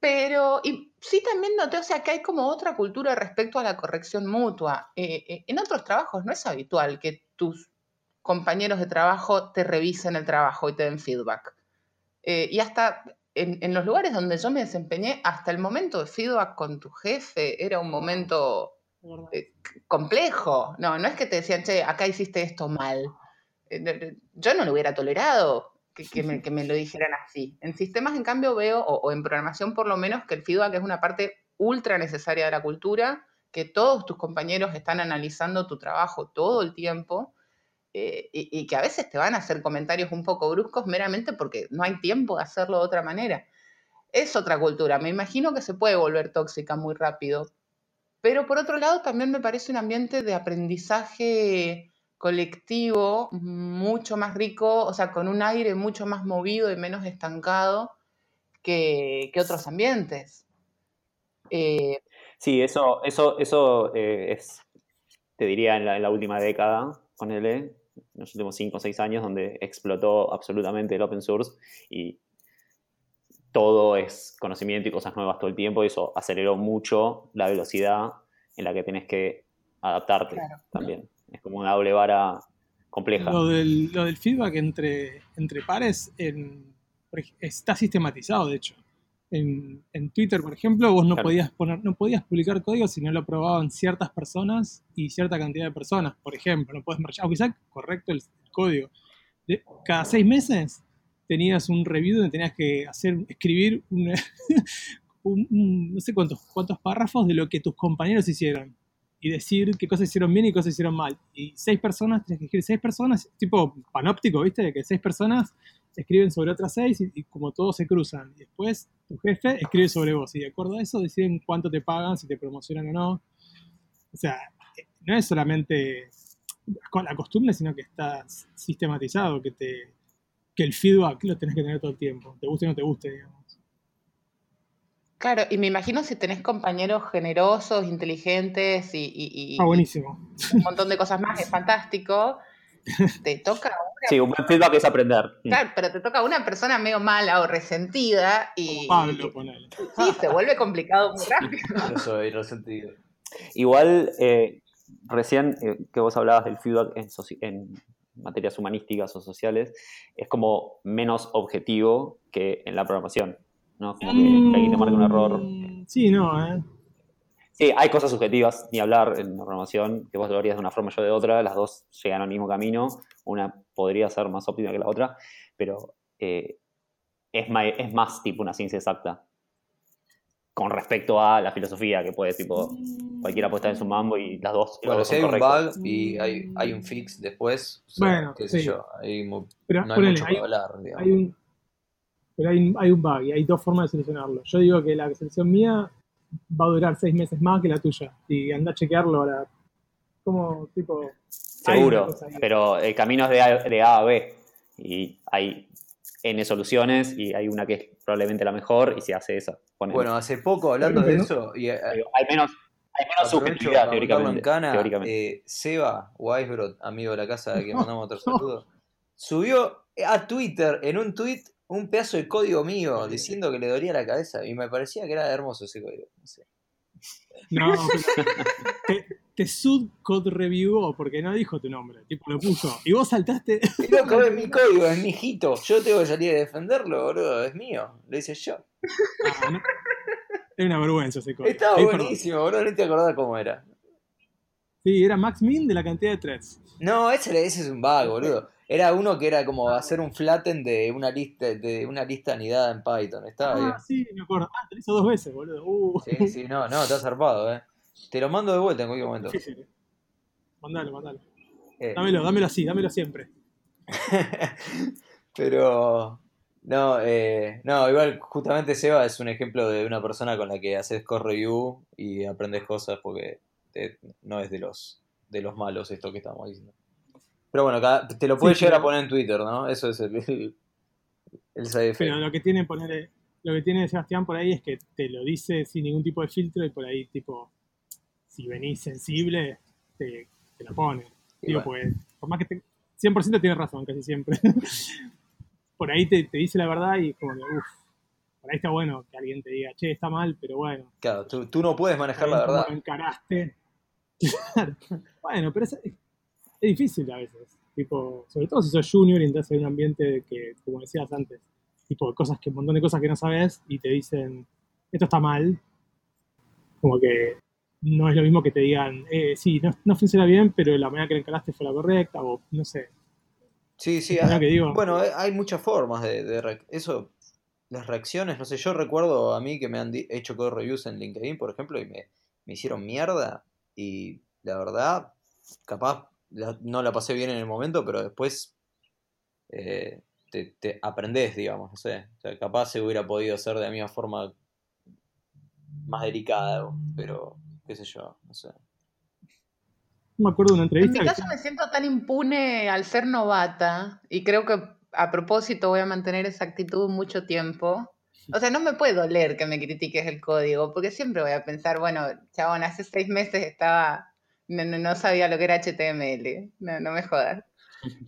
Pero y sí también noté, o sea, que hay como otra cultura respecto a la corrección mutua. Eh, eh, en otros trabajos no es habitual que tus compañeros de trabajo te revisen el trabajo y te den feedback. Eh, y hasta en, en los lugares donde yo me desempeñé, hasta el momento de feedback con tu jefe era un momento eh, complejo. No, no es que te decían, che, acá hiciste esto mal. Eh, Yo no lo hubiera tolerado que, que me, que me lo dijeran así. En sistemas, en cambio, veo, o, o en programación por lo menos, que el feedback es una parte ultra necesaria de la cultura, que todos tus compañeros están analizando tu trabajo todo el tiempo eh, y, que a veces te van a hacer comentarios un poco bruscos meramente porque no hay tiempo de hacerlo de otra manera. Es otra cultura. Me imagino que se puede volver tóxica muy rápido. Pero por otro lado, también me parece un ambiente de aprendizaje colectivo mucho más rico, o sea, con un aire mucho más movido y menos estancado que, que otros ambientes. Eh, Sí, eso, eso, eso eh, es, te diría, en la, en la última década, ponele, en los últimos 5 o 6 años, donde explotó absolutamente el open source y todo es conocimiento y cosas nuevas todo el tiempo, y eso aceleró mucho la velocidad en la que tenés que adaptarte Claro. también. Es como una doble vara compleja. Lo del, lo del feedback entre, entre pares, en, está sistematizado, de hecho. En, en Twitter, por ejemplo, vos no Claro. podías poner, no podías publicar código si no lo aprobaban ciertas personas y cierta cantidad de personas. Por ejemplo, no puedes marchar, aunque sea correcto el, código. De- cada seis meses tenías un review donde tenías que hacer, escribir un, un- un- no sé cuántos, cuántos párrafos de lo que tus compañeros hicieron y decir qué cosas hicieron bien y qué cosas hicieron mal. Y seis personas, tienes que escribir seis personas, tipo panóptico, ¿viste? De que seis personas escriben sobre otras seis y, y como todos se cruzan. Y después tu jefe escribe sobre vos y de acuerdo a eso deciden cuánto te pagan, si te promocionan o no. O sea, eh, no es solamente con la costumbre, sino que está sistematizado, que te que el feedback lo tenés que tener todo el tiempo, te guste o no te guste, digamos. Claro, y me imagino si tenés compañeros generosos, inteligentes y, y- y Ah, buenísimo. un montón de cosas más, es fantástico. Te toca, Sí, un buen feedback es aprender. Claro, pero te toca una persona medio mala o resentida y Pablo, ponele. sí, se vuelve complicado muy rápido. Yo soy resentido. Igual, eh, recién eh, que vos hablabas del feedback en, materias humanísticas o sociales, es como menos objetivo que en la programación, ¿no? Como que, que alguien te marca un error. Sí, no, ¿eh? Sí, hay cosas subjetivas, ni hablar en la programación, que vos lo harías de una forma, yo de otra, las dos llegan al mismo camino, una podría ser más óptima que la otra, pero eh, es, más tipo una ciencia exacta con respecto a la filosofía, que puede, tipo, cualquiera puede estar en su mambo y las dos, Bueno, dos si hay un bug y hay, hay un fix después, o sea, Bueno, qué sé sí. yo, hay Pero no hay ponele, mucho hay- que hablar, digamos. hay un, pero hay, un- hay un bug y hay dos formas de solucionarlo. Yo digo que la solución mía va a durar seis meses más que la tuya. Y anda a chequearlo ahora. Como tipo. Seguro, pero el camino es de A, de A a B y hay N soluciones y hay una que es probablemente la mejor y se hace esa. ponele. Bueno, hace poco hablando de eso, y eh, Digo, hay menos, hay menos subjetividad teóricamente. cana, teóricamente. eh, Seba Weisbrot, amigo de la casa que mandamos otro saludo, subió a Twitter, en un tweet, un pedazo de código mío diciendo que le dolía la cabeza y me parecía que era hermoso ese código. no sé. No, pero te, te sud code review porque no dijo tu nombre. Tipo, lo puso. Y vos saltaste. Y loco, es mi código, es mi hijito. Yo tengo que salir a defenderlo, boludo. Es mío. Lo hice yo. Ah, no. Era una vergüenza ese código. Estaba Ahí, perdón. buenísimo, boludo. No te acordás cómo era. Sí, era max min de la cantidad de threads. No, ese, ese es un bug, boludo. Era uno que era como hacer un flatten de una lista de una lista anidada en Python. Estaba bien. Ah, sí, me acuerdo. Ah, te lo hizo dos veces, boludo. Uh, Sí, sí, no, no, está zarpado, eh. Te lo mando de vuelta en cualquier momento. difícil. Mandalo, mandalo. Eh, Dámelo, dámelo así, dámelo siempre. Pero no, eh, no, igual justamente Seba es un ejemplo de una persona con la que haces core review y aprendes cosas porque te- no es de los de los malos esto que estamos diciendo. Pero bueno, cada- te lo puedes Sí, llegar a poner en Twitter, ¿no? Eso es el, el, el side effect. Pero lo que tiene poner, lo que tiene Sebastián por ahí es que te lo dice sin ningún tipo de filtro y por ahí, tipo, si venís sensible, te, te lo pone. Digo, bueno. pues, por más que te, 100% tiene razón, casi siempre. por ahí te, te dice la verdad y como que, uff, por ahí está bueno que alguien te diga, che, está mal, pero bueno. Claro, tú, tú no puedes manejar la verdad. lo encaraste. Claro. Bueno, pero es, es difícil a veces. Tipo, sobre todo si sos junior y entras en un ambiente de que, como decías antes, tipo cosas que, un montón de cosas que no sabes y te dicen, esto está mal. Como que no es lo mismo que te digan, eh, sí, no, no funciona bien, pero la manera que lo encaraste fue la correcta, o no sé. Sí, sí, hay- que digo. bueno, eh, hay muchas formas de, de eso, las reacciones, no sé, yo recuerdo a mí que me han hecho code reviews en LinkedIn, por ejemplo, y me, me hicieron mierda y la verdad, capaz la- no la pasé bien en el momento, pero después eh, te, te aprendés, digamos, no sé, o sea, capaz se hubiera podido hacer de la misma forma más delicada, pero qué sé yo, no sé. No me acuerdo de una En entrevista. mi que caso me siento tan impune al ser novata y creo que a propósito voy a mantener esa actitud mucho tiempo. O sea, no me puede doler que me critiques el código, porque siempre voy a pensar, bueno, chabón, hace seis meses estaba, no, no- no sabía lo que era HTML, no, no me jodas.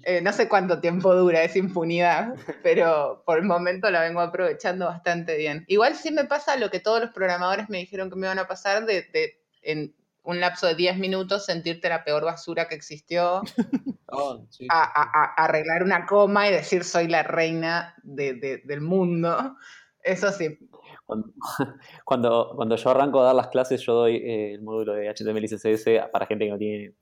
Eh, no sé cuánto tiempo dura esa impunidad, pero por el momento la vengo aprovechando bastante bien. Igual sí me pasa lo que todos los programadores me dijeron que me iban a pasar de, de- en un lapso de 10 minutos sentirte la peor basura que existió, Oh, sí. a, a- a- arreglar una coma y decir soy la reina de- de- del mundo. Eso sí, Cuando, cuando, cuando yo arranco a dar las clases, yo doy eh, el módulo de HTML y CSS para gente que no tiene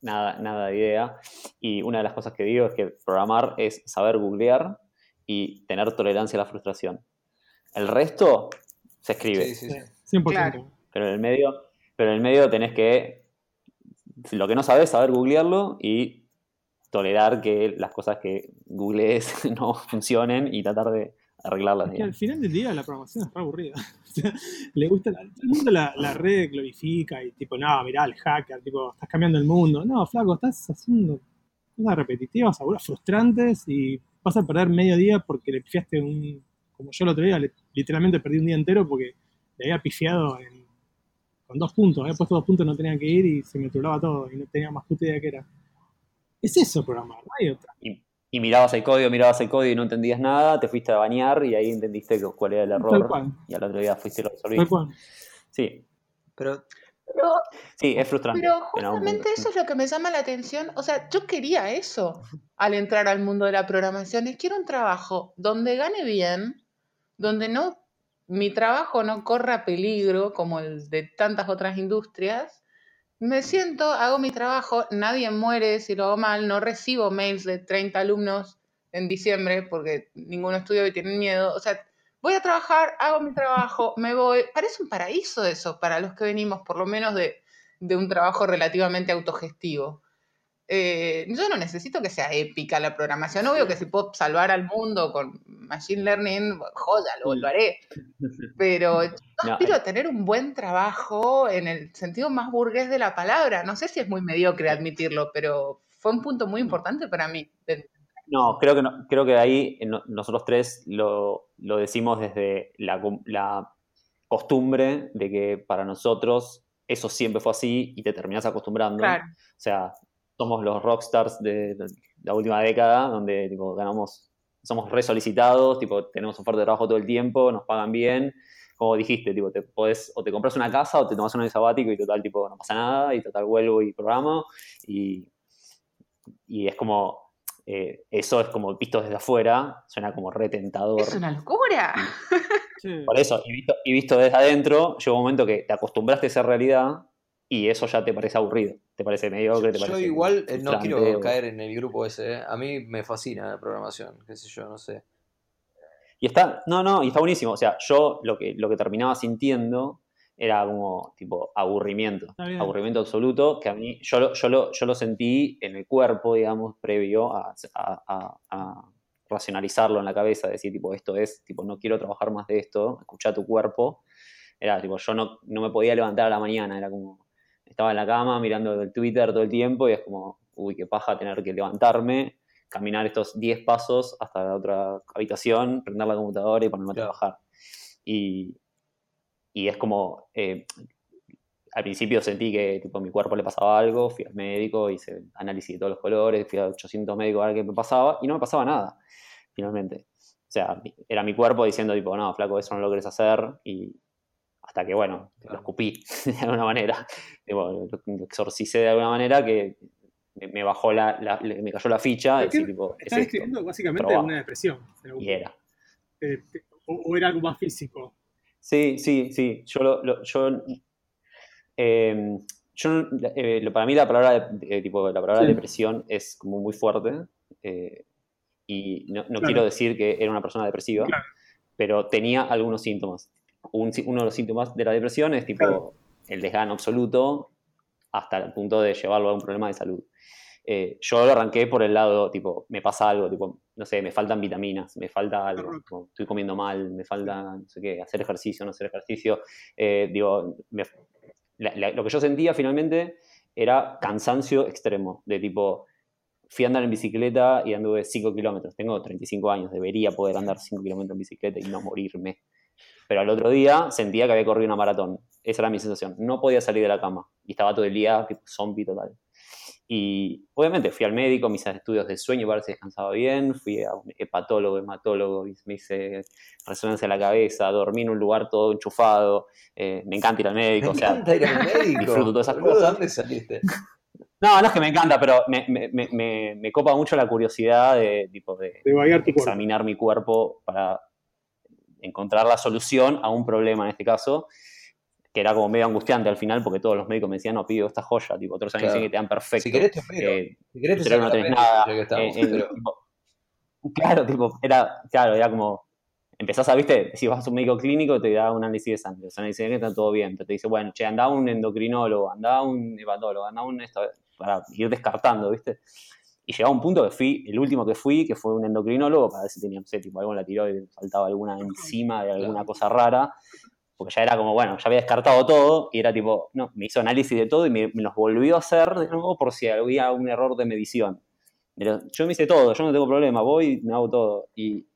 nada, nada de idea. Y una de las cosas que digo es que programar es saber googlear y tener tolerancia a la frustración. El resto se escribe, Sí, sí, sí. 100%. Claro. pero en el medio, pero en el medio tenés que, lo que no sabes, saber googlearlo y tolerar que las cosas que googlees no funcionen y tratar de arreglarlas. Es que al final del día la programación es re aburrida. O sea, le gusta la, todo el mundo la, la red glorifica y tipo, no, mirá, el hacker, tipo, estás cambiando el mundo. No, flaco, estás haciendo cosas repetitivas, algunas frustrantes y vas a perder medio día porque le pifiaste un. Como yo el otro día, le- literalmente perdí un día entero porque le había pifiado en- con dos puntos. Había puesto dos puntos, no tenía que ir y se me trulaba todo y no tenía más puta idea que era. Es eso programar, no hay otra. y mirabas el código, mirabas el código y no entendías nada, te fuiste a bañar y ahí entendiste cuál era el Tal error cual, y al otro día fuiste y lo tal resolviste. cual. Sí, Pero Pero, sí, es frustrante. pero justamente eso es lo que me llama la atención. O sea, yo quería eso al entrar al mundo de la programación. Es quiero un trabajo donde gane bien, donde no mi trabajo no corra peligro como el de tantas otras industrias. Me siento, hago mi trabajo, nadie muere si lo hago mal, no recibo mails de 30 alumnos en diciembre porque ninguno estudió y tienen miedo. O sea, voy a trabajar, hago mi trabajo, me voy. Parece un paraíso eso para los que venimos, por lo menos de, de un trabajo relativamente autogestivo. Eh, yo no necesito que sea épica la programación. Obvio que si puedo salvar al mundo con Machine Learning, joya, lo, lo haré. Pero yo No, aspiro a tener un buen trabajo en el sentido más burgués de la palabra. No sé si es muy mediocre admitirlo, pero fue un punto muy importante para mí. No, creo que, no, creo que ahí eh, no- nosotros tres lo, lo decimos desde la, la costumbre de que para nosotros eso siempre fue así y te terminás acostumbrando. Claro. O sea, somos los rockstars de, de la última década, donde tipo, ganamos, somos re solicitados, tipo, tenemos oferta de trabajo todo el tiempo, nos pagan bien. Como dijiste, tipo, te podés, o te compras una casa o te tomas un año sabático y total, tipo, no pasa nada, y total vuelvo y programo. Y, y es como, eh, eso es como visto desde afuera, suena como retentador. Es una locura. Sí. Por eso, y visto, y visto desde adentro, llega un momento que te acostumbraste a esa realidad y eso ya te parece aburrido, te parece mediocre, te yo parece igual eh, no quiero o- caer en el grupo ese. eh. A mí me fascina la programación, qué sé yo, no sé. Y está, no, no, y está buenísimo. O sea, yo lo que, lo que terminaba sintiendo era como tipo aburrimiento. Aburrimiento absoluto, que a mí, yo lo, yo lo, yo lo sentí en el cuerpo, digamos, previo a, a- a- a racionalizarlo en la cabeza, decir, tipo, esto es, tipo, no quiero trabajar más de esto, escuchar tu cuerpo. Era tipo, yo no, no me podía levantar a la mañana, era como, estaba en la cama mirando el Twitter todo el tiempo y es como, uy, qué paja tener que levantarme, caminar estos 10 pasos hasta la otra habitación, prender la computadora y ponerme a trabajar. Y, y es como, eh, al principio sentí que tipo, a mi cuerpo le pasaba algo, fui al médico, hice análisis de todos los colores, fui a 800 médicos a ver qué me pasaba y no me pasaba nada, finalmente. O sea, era mi cuerpo diciendo tipo, no, flaco, eso no lo querés hacer y hasta que, bueno, lo escupí de alguna manera, lo, exorcicé de alguna manera que me, bajó la, me cayó la ficha y ¿Por qué decir, tipo, es Estás esto. describiendo básicamente una depresión. Y era. Eh, o, o era algo más físico. Sí, sí, sí. Yo, lo, lo- yo, eh, yo eh, para mí la palabra, de- eh, tipo, la palabra Sí. depresión es como muy fuerte y no, no Claro. quiero decir que era una persona depresiva, Claro. pero tenía algunos síntomas. Un uno de los síntomas de la depresión es tipo Claro. el desgano absoluto hasta el punto de llevarlo a un problema de salud. Eh, yo lo arranqué por el lado, tipo, me pasa algo, tipo, no sé, me faltan vitaminas, me falta algo, como, estoy comiendo mal, me falta, no sé qué, hacer ejercicio, no hacer ejercicio. Eh, digo, me- la- la- lo que yo sentía finalmente era cansancio extremo, de tipo, fui a andar en bicicleta y anduve 5 kilómetros, tengo 35 años, debería poder andar 5 kilómetros en bicicleta y no morirme. Pero al otro día sentía que había corrido una maratón, esa era mi sensación, no podía salir de la cama y estaba todo el día tipo zombie total. Y obviamente fui al médico, mis estudios de sueño para ver si descansaba bien, fui a un hepatólogo, hematólogo, me hice resonancia de la cabeza, dormí en un lugar todo enchufado, eh, me encanta ir al médico, o sea, encanta ir al médico. disfruto todas esas cosas. ¿Dónde saliste? No, no es que me encanta, pero me, me- me- me- me copa mucho la curiosidad de, tipo, de De examinar mi cuerpo para encontrar la solución a un problema en este caso, que era como medio angustiante al final, porque todos los médicos me decían, no, pido esta joya, tipo, otros años Claro. dicen que te dan perfecto. Si querés te opero. eh, Si querés te pero saco no tenés nada. estamos, eh, eh, pero- tipo, claro, tipo, era, claro, era como, empezás a, viste, si vas a un médico clínico te da un análisis de sangre, los análisis de sangre está todo bien, pero te dice, bueno, che, anda un endocrinólogo, anda un hepatólogo, anda un esto, para ir descartando, viste. Y llegaba un punto que fui, el último que fui, que fue un endocrinólogo, para ver si tenía, no sé, tipo, algo en la tiroides, faltaba alguna enzima de alguna Claro. cosa rara, porque ya era como, bueno, ya había descartado todo, y era tipo, no, me hizo análisis de todo y me, me los volvió a hacer de nuevo por si había un error de medición. Pero yo me hice todo, yo no tengo problema, voy y me hago todo. Y,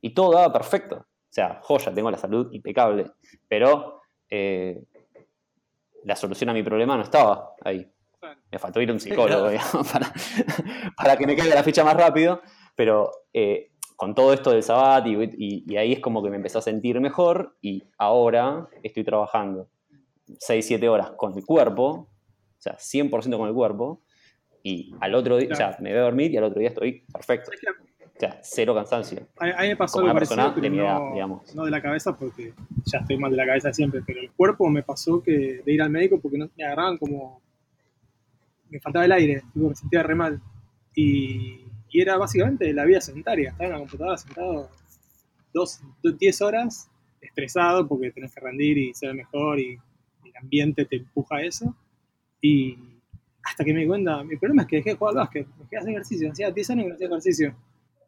y todo daba perfecto. O sea, joya, tengo la salud impecable. Pero eh, la solución a mi problema no estaba ahí. Claro. Me faltó ir a un psicólogo Claro. digamos, para, para que me caiga la ficha más rápido. Pero eh, con todo esto del Sabat y, y- y ahí es como que me empecé a sentir mejor y ahora estoy trabajando 6, 7 horas con el cuerpo, o sea, 100% con el cuerpo, y al otro día, o sea, me voy a dormir y al otro día estoy perfecto. O sea, cero cansancio. A, mí me pasó Como algo persona parecido, de mi edad, no, digamos. no de la cabeza, porque ya estoy mal de la cabeza siempre, pero el cuerpo me pasó que de ir al médico porque no, me agarraban como... Me faltaba el aire, tipo, me sentía re mal. Y, y era básicamente la vida sedentaria, estaba en la computadora sentado dos, do- 10 horas, estresado porque tenés que rendir y ser mejor y el ambiente te empuja a eso. Y hasta que me di cuenta, mi problema es que dejé de jugar al básquet, dejé de hacer ejercicio, hacía 10 años que no hacía ejercicio.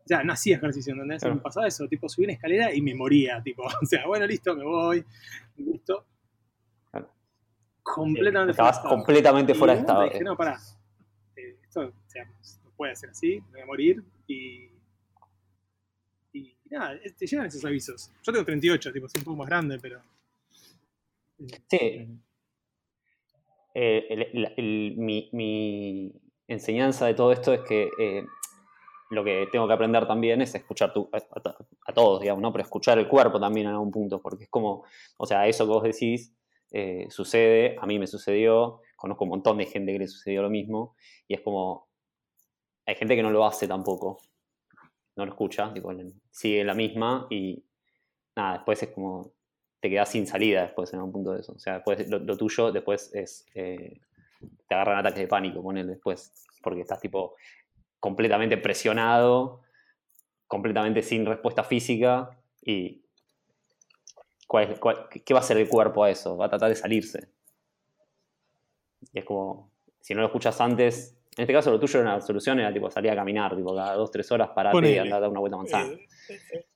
O sea, no hacía ejercicio, ¿entendés? Claro. Me pasaba eso, tipo, subí una escalera y me moría, tipo, o sea, bueno, listo, me voy, listo. Completamente Estabas estado. completamente fuera de estado. Dije, no, pará, eh, esto o sea, no puede ser así, me voy a morir y... Y nada, te llegan esos avisos. Yo tengo 38, tipo, soy un poco más grande, pero... Sí. Eh, el- el- el- mi, mi enseñanza de todo esto es que eh, lo que tengo que aprender también es escuchar tu, a, a- a todos, digamos, ¿no? Pero escuchar el cuerpo también en algún punto, porque es como, o sea, eso que vos decís eh, sucede, a mí me sucedió, conozco un montón de gente que le sucedió lo mismo, y es como, hay gente que no lo hace tampoco, no lo escucha, sigue la misma y nada, después es como, te quedas sin salida después en algún punto de eso. O sea, después lo, tuyo después es, eh, te agarran ataques de pánico, ponele después, porque estás tipo completamente presionado, completamente sin respuesta física y ¿cuál es- cuál- qué va a hacer el cuerpo a eso? Va a tratar de salirse. Y es como, si no lo escuchas antes, en este caso lo tuyo era una solución, era tipo salir a caminar, tipo cada dos, tres horas parate y andar a dar una vuelta a manzana. Eh, eh, eh,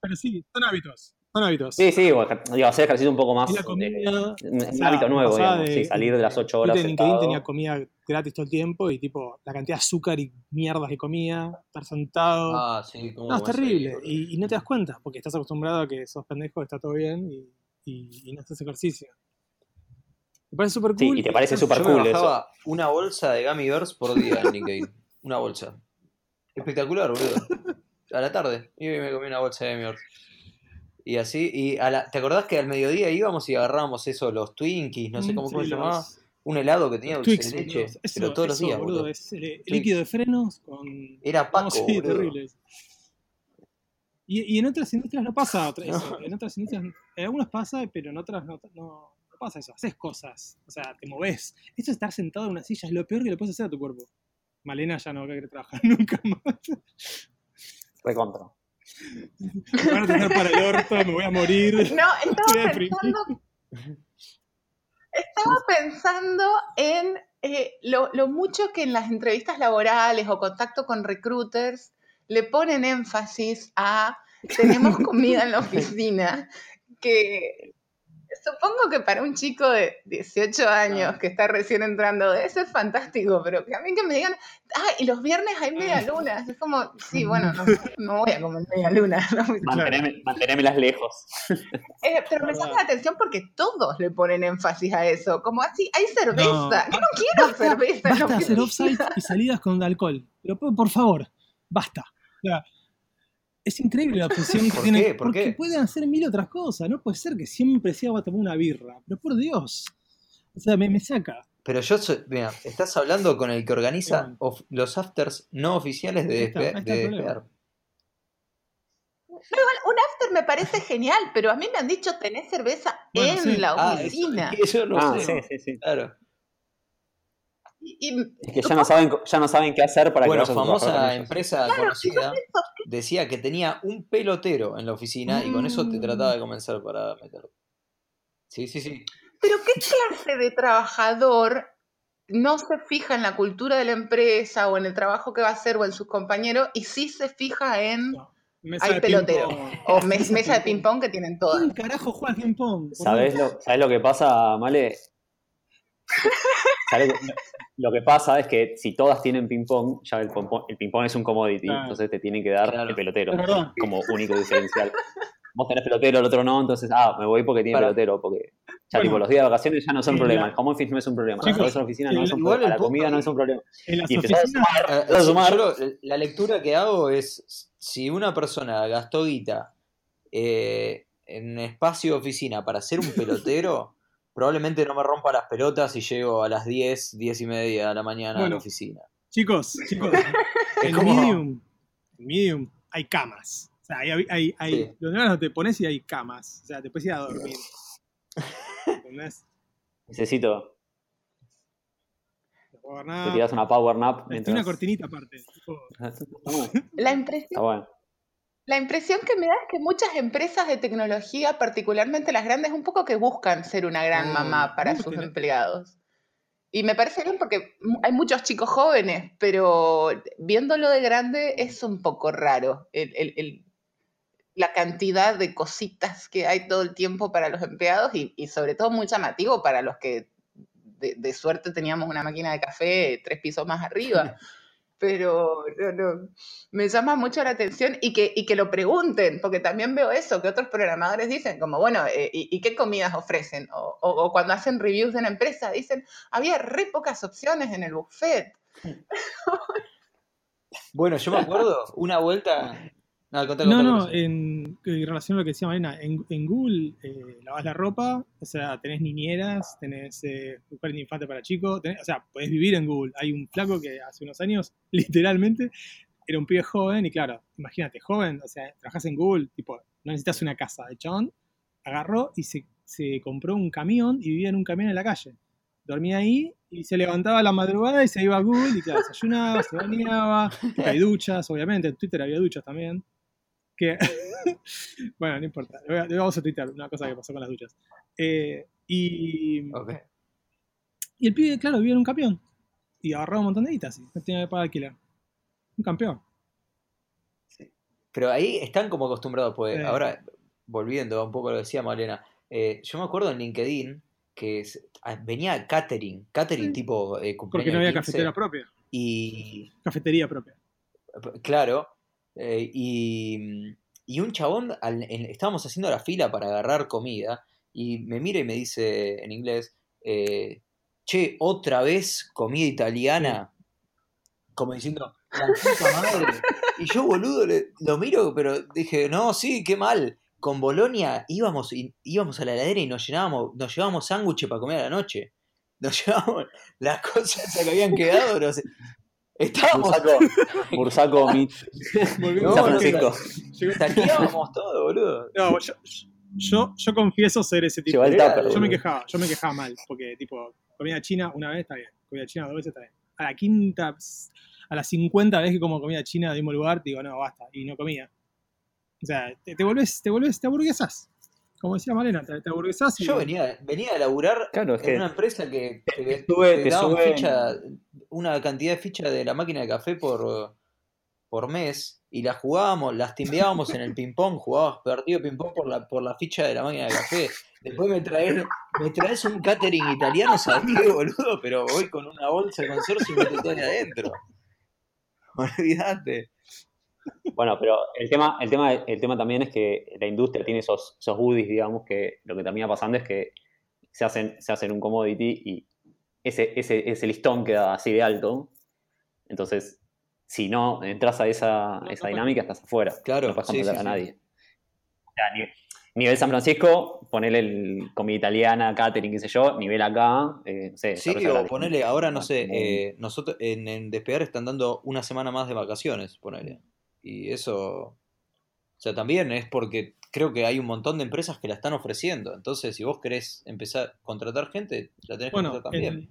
pero sí, son hábitos, son hábitos. Sí, sí, digo, hacer ejercicio un poco más. La eh, comida, un, o un sea, hábito nuevo, digamos, de- sí, salir de las 8 Twitter horas. en LinkedIn sentado. tenía comida gratis todo el tiempo y tipo la cantidad de azúcar y mierdas que comía, estar sentado. Ah, sí, ¿cómo no, es terrible. Y, y no te das cuenta porque estás acostumbrado a que sos pendejo, está todo bien y, y- y no haces ejercicio. Me parece súper Sí, cool. y te parece súper Yo me cool eso. bajaba una bolsa de Gummy Bears por día en LinkedIn. Una bolsa. Espectacular, boludo. A la tarde. Y me comí una bolsa de Gummy Bears. Y así, y a la, ¿te acordás que al mediodía íbamos y agarrábamos eso, los Twinkies, no sé cómo, Mm, cómo sí, se llamaba? los- Un helado que tenía dulce Twix, de leche. Eso- pero todos los días, boludo. boludo. Es eh, líquido de frenos con. Era No, Paco, sí, terrible. Y, y en otras industrias no pasa No. eso. En otras industrias, en algunas pasa, pero en otras no, no, no pasa eso. Haces cosas, o sea, te moves. Esto de estar sentado en una silla es lo peor que le puedes hacer a tu cuerpo. Malena ya no va a querer trabajar nunca más. Recontra. Me van a tener para el orto, me voy a morir. No, estaba pensando. Estaba pensando en eh, lo, lo mucho que en las entrevistas laborales o contacto con recruiters le ponen énfasis a tenemos comida en la oficina, que Supongo que para un chico de 18 años que está recién entrando, eso es fantástico, pero que a mí que me digan, ah, y los viernes hay media luna. Es como, sí, bueno, no, no voy a comer media luna. ¿no? Manteneme, mantenémelas lejos. Eh, pero me llama la atención porque todos le ponen énfasis a eso. Como así, hay cerveza. No. Yo no quiero cerveza. Basta no hacer offside y salidas con alcohol. Pero por, por favor, basta. O sea, es increíble la obsesión que ¿Por tienen. qué? ¿Por porque qué? pueden hacer mil otras cosas. No puede ser que siempre sea va a tomar una birra. Pero por Dios. O sea, me, me saca. Pero yo soy, mira, estás hablando con el que organiza of- los afters no oficiales de, está, despe- de despegar. No, igual, un after me parece genial, pero a mí me han dicho tener cerveza Bueno, en sí. la Ah, eso, oficina. eso no Ah, sé. sí, sí, sí. Claro. Y- Es que ya no saben, ya no saben qué hacer para Bueno, que con famosa empresa conocida decía que tenía un pelotero en la oficina y con eso te trataba de convencer para meterlo. Sí, sí, sí. Pero ¿qué clase de trabajador no se fija en la cultura de la empresa o en el trabajo que va a hacer o en sus compañeros y sí se fija en No, Mesa hay de pelotero o mes- mesa de ping-pong que tienen todas? ¿Quién carajo juega ping-pong? Por ¿Sabés Dios. lo, ¿Sabés lo que pasa, Male? ¿Sabés lo, que- pasa es que si todas tienen ping-pong, ya el, ping-pong- el ping-pong es un commodity, Claro. entonces te tienen que dar Claro. el pelotero como único diferencial. Vos tenés pelotero, el otro no, entonces, ah, me voy porque tiene Para- pelotero, porque ya Bueno. tipo los días de vacaciones ya no son Sí, problema, el home office no es un problema, Chicos, la la oficina no es un problema, la comida no es un problema. En las Y empezás a oficinas. sumar, Eh, empezás a sí, sumar, yo lo- la lectura que hago es si una persona gastó guita eh, en espacio de oficina para ser un pelotero, probablemente no me rompa las pelotas y llego a las 10, 10 y media de la mañana a la oficina. Chicos, chicos, en como- Medium, en Medium hay camas. O sea, hay, hay, hay, Sí. donde no te pones y hay camas. O sea, te puedes ir a dormir. ¿Entendés? necesito, te tiras una power nap Estoy mientras... una cortinita aparte. tipo, Está bueno, La está impresión, bueno. La impresión que me da es que muchas empresas de tecnología, particularmente las grandes, un poco que buscan ser una gran Oh, mamá para ¿cómo sus empleados. Y me parece bien porque hay muchos chicos jóvenes, pero viéndolo de grande es un poco raro el- el- el- la cantidad de cositas que hay todo el tiempo para los empleados y, y sobre todo muy llamativo para los que de, de suerte teníamos una máquina de café tres pisos más arriba. Pero no, no, me llama mucho la atención y que, y que lo pregunten, porque también veo eso, que otros programadores dicen, como, bueno, eh, ¿y, qué comidas ofrecen? O cuando hacen reviews de una empresa, dicen, había re pocas opciones en el buffet. Bueno, yo me acuerdo una vuelta. No, No, en, en relación a lo que decía Marina, en, en Google eh, lavas la ropa, o sea, tenés niñeras, tenés eh, de infante para chicos, tenés- o sea, podés vivir en Google. Hay un flaco que hace unos años, literalmente, era un pibe joven y claro, imagínate, joven, o sea, trabajás en Google, tipo, no necesitas una casa, de chabón, agarró y se, se compró un camión y vivía en un camión en la calle. Dormía ahí y se levantaba a la madrugada y se iba a Google y claro, desayunaba, se bañaba, hay duchas, obviamente, en Twitter había duchas también. Que, bueno, no importa, le vamos a Twitter una cosa que pasó con las duchas. Eh, y, Ok. y el pibe, claro, vivía en un camión y agarraba un montón de guitas y no tenía que pagar alquiler. Un campeón. Pero ahí están como acostumbrados, pues ahora, volviendo un poco a lo que decía Malena, eh, yo me acuerdo en LinkedIn que ah, venía catering, catering Sí. tipo eh, Porque cumpleaños no había de 15, cafetera propia, y cafetería propia. claro, eh, y, y un chabón, al- en- estábamos haciendo la fila para agarrar comida, y me mira y me dice en inglés, eh, che, otra vez comida italiana, como diciendo, la puta madre. Y yo, boludo, le- lo miro, pero dije, no, sí, qué mal. Con Bolonia íbamos, íbamos a la heladera y nos llenábamos, nos llevábamos sándwiches para comer a la noche. Nos llevábamos las cosas que habían quedado. Estábamos, Bursaco, Bursaco Meat, Volvimos No, San Francisco. taqueábamos todo, boludo. No, yo, yo, yo confieso ser ese tipo. El Era- tupper, Yo me quejaba, yo me quejaba mal, porque tipo, comida china una vez está bien, comida china dos veces está bien. A la quinta, a las 50 veces que como comida china del mismo lugar, digo, no, basta, y no comía. O sea, te, te volvés, te volvés, te aburguesás. Como decía Malena, te, te aburguesás y Yo venía, venía a laburar Claro, en que una empresa que te, sube- te te sube- ficha, una cantidad de ficha de la máquina de café por, por mes y las jugábamos, las timbeábamos en el ping-pong, jugábamos partido de ping-pong por la, por la ficha de la máquina de café. Después me traes, me traes un catering italiano, ¿sabes qué, boludo? Pero voy con una bolsa de consorcio y todo ahí adentro. Olvídate. Bueno, pero el tema, el tema, el tema también es que la industria tiene esos, esos goodies, digamos, que lo que termina pasando es que se hacen, se hacen un commodity y ese, ese, ese listón queda así de alto. Entonces, si no entras a esa, No, esa no dinámica, estás afuera. Claro, no puedes sí, sí, a sí. nadie. O sea, ni- nivel San Francisco, ponele el comida italiana, catering, qué sé yo, nivel acá, eh, no sé. Sí, o ponele, ahora no sé, Como- eh, nosotros en, en Despegar están dando una semana más de vacaciones, ponele. Y eso, o sea, también es porque creo que hay un montón de empresas que la están ofreciendo. Entonces, si vos querés empezar a contratar gente, la tenés que Bueno, contratar también.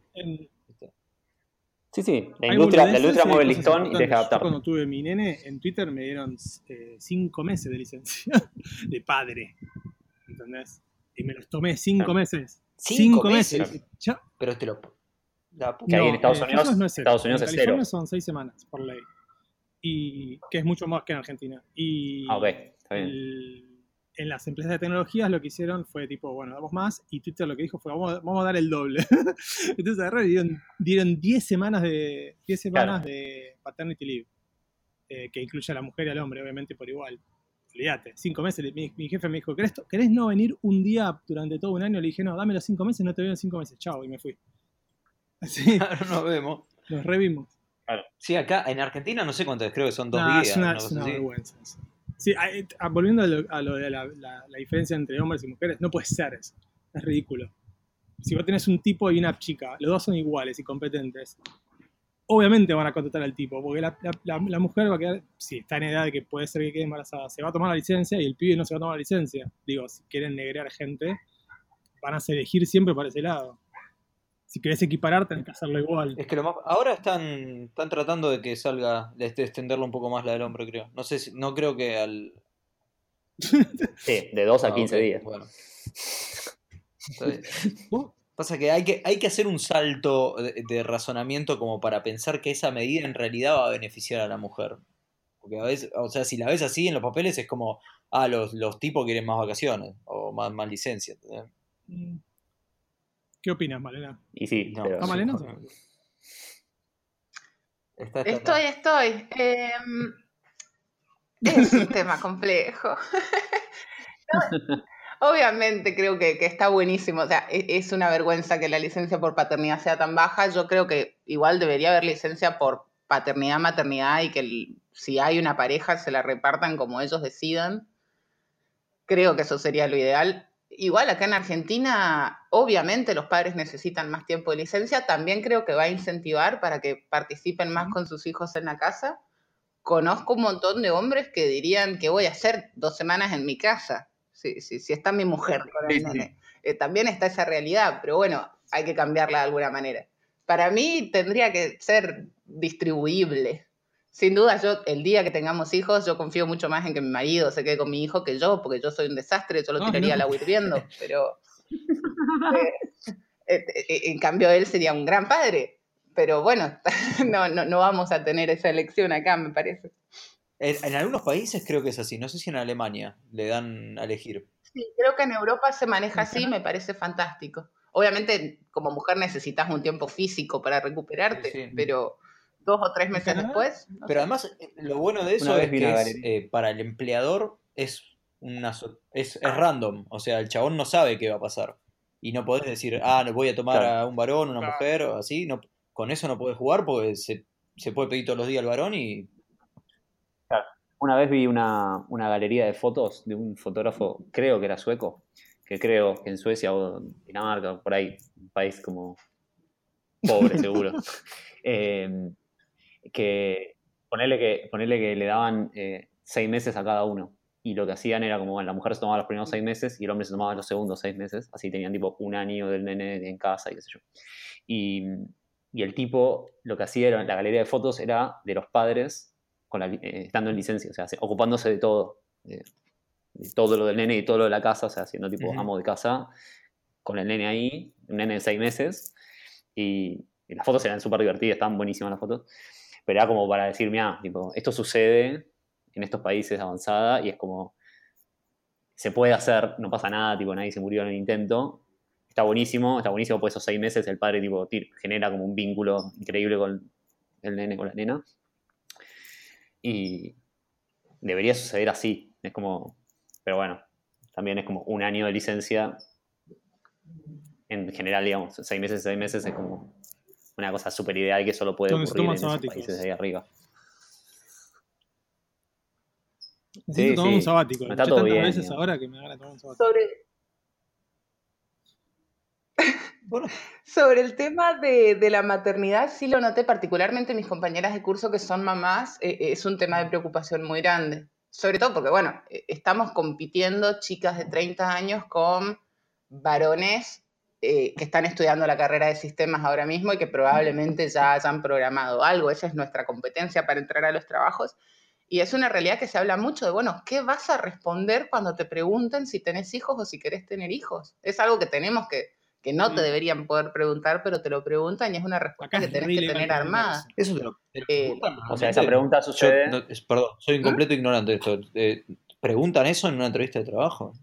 Sí, sí, la hay industria, la industria mueve el listón y deja Yo adaptar. cuando tuve mi nene, en Twitter me dieron eh, cinco meses de licencia de padre. ¿Entendés? Y me los tomé cinco meses. ¿Cinco meses. Pero te lo... La puta Que ahí en No, Estados eh, Unidos- no es cero. Estados Unidos en es cero. son seis semanas por ley. Y que es mucho más que en Argentina. Y Ah, ok, está bien. el- en las empresas de tecnologías lo que hicieron fue tipo, bueno, damos más. Y Twitter lo que dijo fue, vamos, a- vamos a dar el doble. Entonces agarraron y dieron, dieron 10 semanas de 10 semanas de paternity leave. eh, que incluye a la mujer y al hombre, obviamente, por igual. Olvídate, cinco meses. Mi, mi jefe me dijo, ¿querés, to- ¿querés no venir un día durante todo un año? Le dije, no, dame los cinco meses, no te veo en cinco meses. Chao, y me fui. Así, Claro, nos vemos. nos revimos. Sí, acá en Argentina no sé cuántas, creo que son dos No, días. es una, es vergüenza. eso. Sí, a- eh, a- volviendo a lo, a lo de la, la- la diferencia entre hombres y mujeres, no puede ser eso. Es ridículo. Si vos tenés un tipo y una chica, los dos son iguales y competentes, obviamente van a contratar al tipo, porque la, la- la- la mujer va a quedar, si está en edad de que puede ser que quede embarazada, se va a tomar la licencia y el pibe no se va a tomar la licencia. Digo, si quieren negrear gente, van a elegir siempre para ese lado. Si querés equiparar, tenés que hacerlo igual. Es que lo más... Ahora están, están tratando de que salga, de este- extenderlo un poco más la del hombre, creo. No sé si, no creo que al... Sí, de 2 a Ah, 15 ok, días. Bueno. Bien. Pasa que hay, que hay que hacer un salto de, de razonamiento como para pensar que esa medida en realidad va a beneficiar a la mujer. Porque a veces, o sea, si la ves así en los papeles es como, ah, los, los tipos quieren más vacaciones o más, más licencia. Mm. ¿Qué opinas, Malena? Y sí, No. pero- ¿Está Malena? Está- está- Estoy, estoy. Em, es un tema complejo. No, obviamente creo que, que está buenísimo. O sea, e- es una vergüenza que la licencia por paternidad sea tan baja. Yo creo que igual debería haber licencia por paternidad, maternidad y que el- si hay una pareja se la repartan como ellos decidan. Creo que eso sería lo ideal. Igual acá en Argentina, obviamente los padres necesitan más tiempo de licencia. También creo que va a incentivar para que participen más con sus hijos en la casa. Conozco un montón de hombres que dirían que voy a hacer dos semanas en mi casa, si, si, si está mi mujer con el Sí, sí. nene. Eh, también está esa realidad, pero bueno, hay que cambiarla de alguna manera. Para mí tendría que ser distribuible. Sin duda, yo el día que tengamos hijos, yo confío mucho más en que mi marido se quede con mi hijo que yo, porque yo soy un desastre, yo lo Ay, tiraría no. al agua hirviendo, pero eh, eh, eh, en cambio él sería un gran padre. Pero bueno, no, no, no vamos a tener esa elección acá, me parece. En, en algunos países creo que es así. No sé si en Alemania le dan a elegir. Sí, creo que en Europa se maneja así, me parece fantástico. Obviamente, como mujer necesitas un tiempo físico para recuperarte, Sí, sí. pero dos o tres meses después. no Pero sé. además, lo bueno de eso es que es, eh, para el empleador es, una, so- es, es random. O sea, el chabón no sabe qué va a pasar. Y no podés decir, ah, no voy a tomar Claro. a un varón, una Claro. mujer, o así. No, con eso no podés jugar porque se, se puede pedir todos los días al varón y. Una vez vi una, una galería de fotos de un fotógrafo, creo que era sueco, que creo que en Suecia o Dinamarca, por ahí, un país como pobre seguro, eh, que ponerle que, ponerle que le daban eh, seis meses a cada uno. Y lo que hacían era como, bueno, la mujer se tomaba los primeros seis meses y el hombre se tomaba los segundos seis meses. Así tenían tipo un año del nene en casa y qué sé yo. Y, y el tipo, lo que hacía era, la galería de fotos era de los padres con la eh, estando en licencia, o sea, se- ocupándose de todo. eh, de todo lo del nene y todo lo de la casa, o sea, siendo tipo Ujú. amo de casa, con el nene ahí, un nene de seis meses. Y, y las fotos eran súper divertidas, estaban buenísimas las fotos. Pero era como para decir, mira, tipo, esto sucede en estos países avanzada y es como, se puede hacer, no pasa nada, tipo, nadie se murió en el intento. Está buenísimo, está buenísimo, por esos seis meses el padre tipo, ti- genera como un vínculo increíble con el nene, con la nena. Y debería suceder así. Es como, pero bueno, también es como un año de licencia. En general, digamos, seis meses, seis meses es como una cosa súper ideal que solo puede ocurrir en toman esos sabáticos. países de ahí arriba. Necesito Sí, tomar sí. un sabático. Está Escuché todo bien, veces digamos. ahora que me van a tomar un sabático. Sobre, Bueno, Sobre el tema de, de la maternidad, sí lo noté particularmente mis compañeras de curso que son mamás, eh, eh, es un tema de preocupación muy grande. Sobre todo porque, bueno, eh, estamos compitiendo chicas de 30 años con varones eh, que están estudiando la carrera de sistemas ahora mismo y que probablemente ya hayan programado algo. Esa es nuestra competencia para entrar a los trabajos. Y es una realidad que se habla mucho de, bueno, ¿qué vas a responder cuando te pregunten si tenés hijos o si querés tener hijos? Es algo que tenemos que, que no te Mm. deberían poder preguntar, pero te lo preguntan y es una respuesta Acá que tenés que tener armada. eso. te lo, te lo Eh, preguntan O sea, esa pregunta Yo, sucede. no, es- perdón, soy un completo ignorante de esto. Eh, ¿Preguntan eso en una entrevista de trabajo?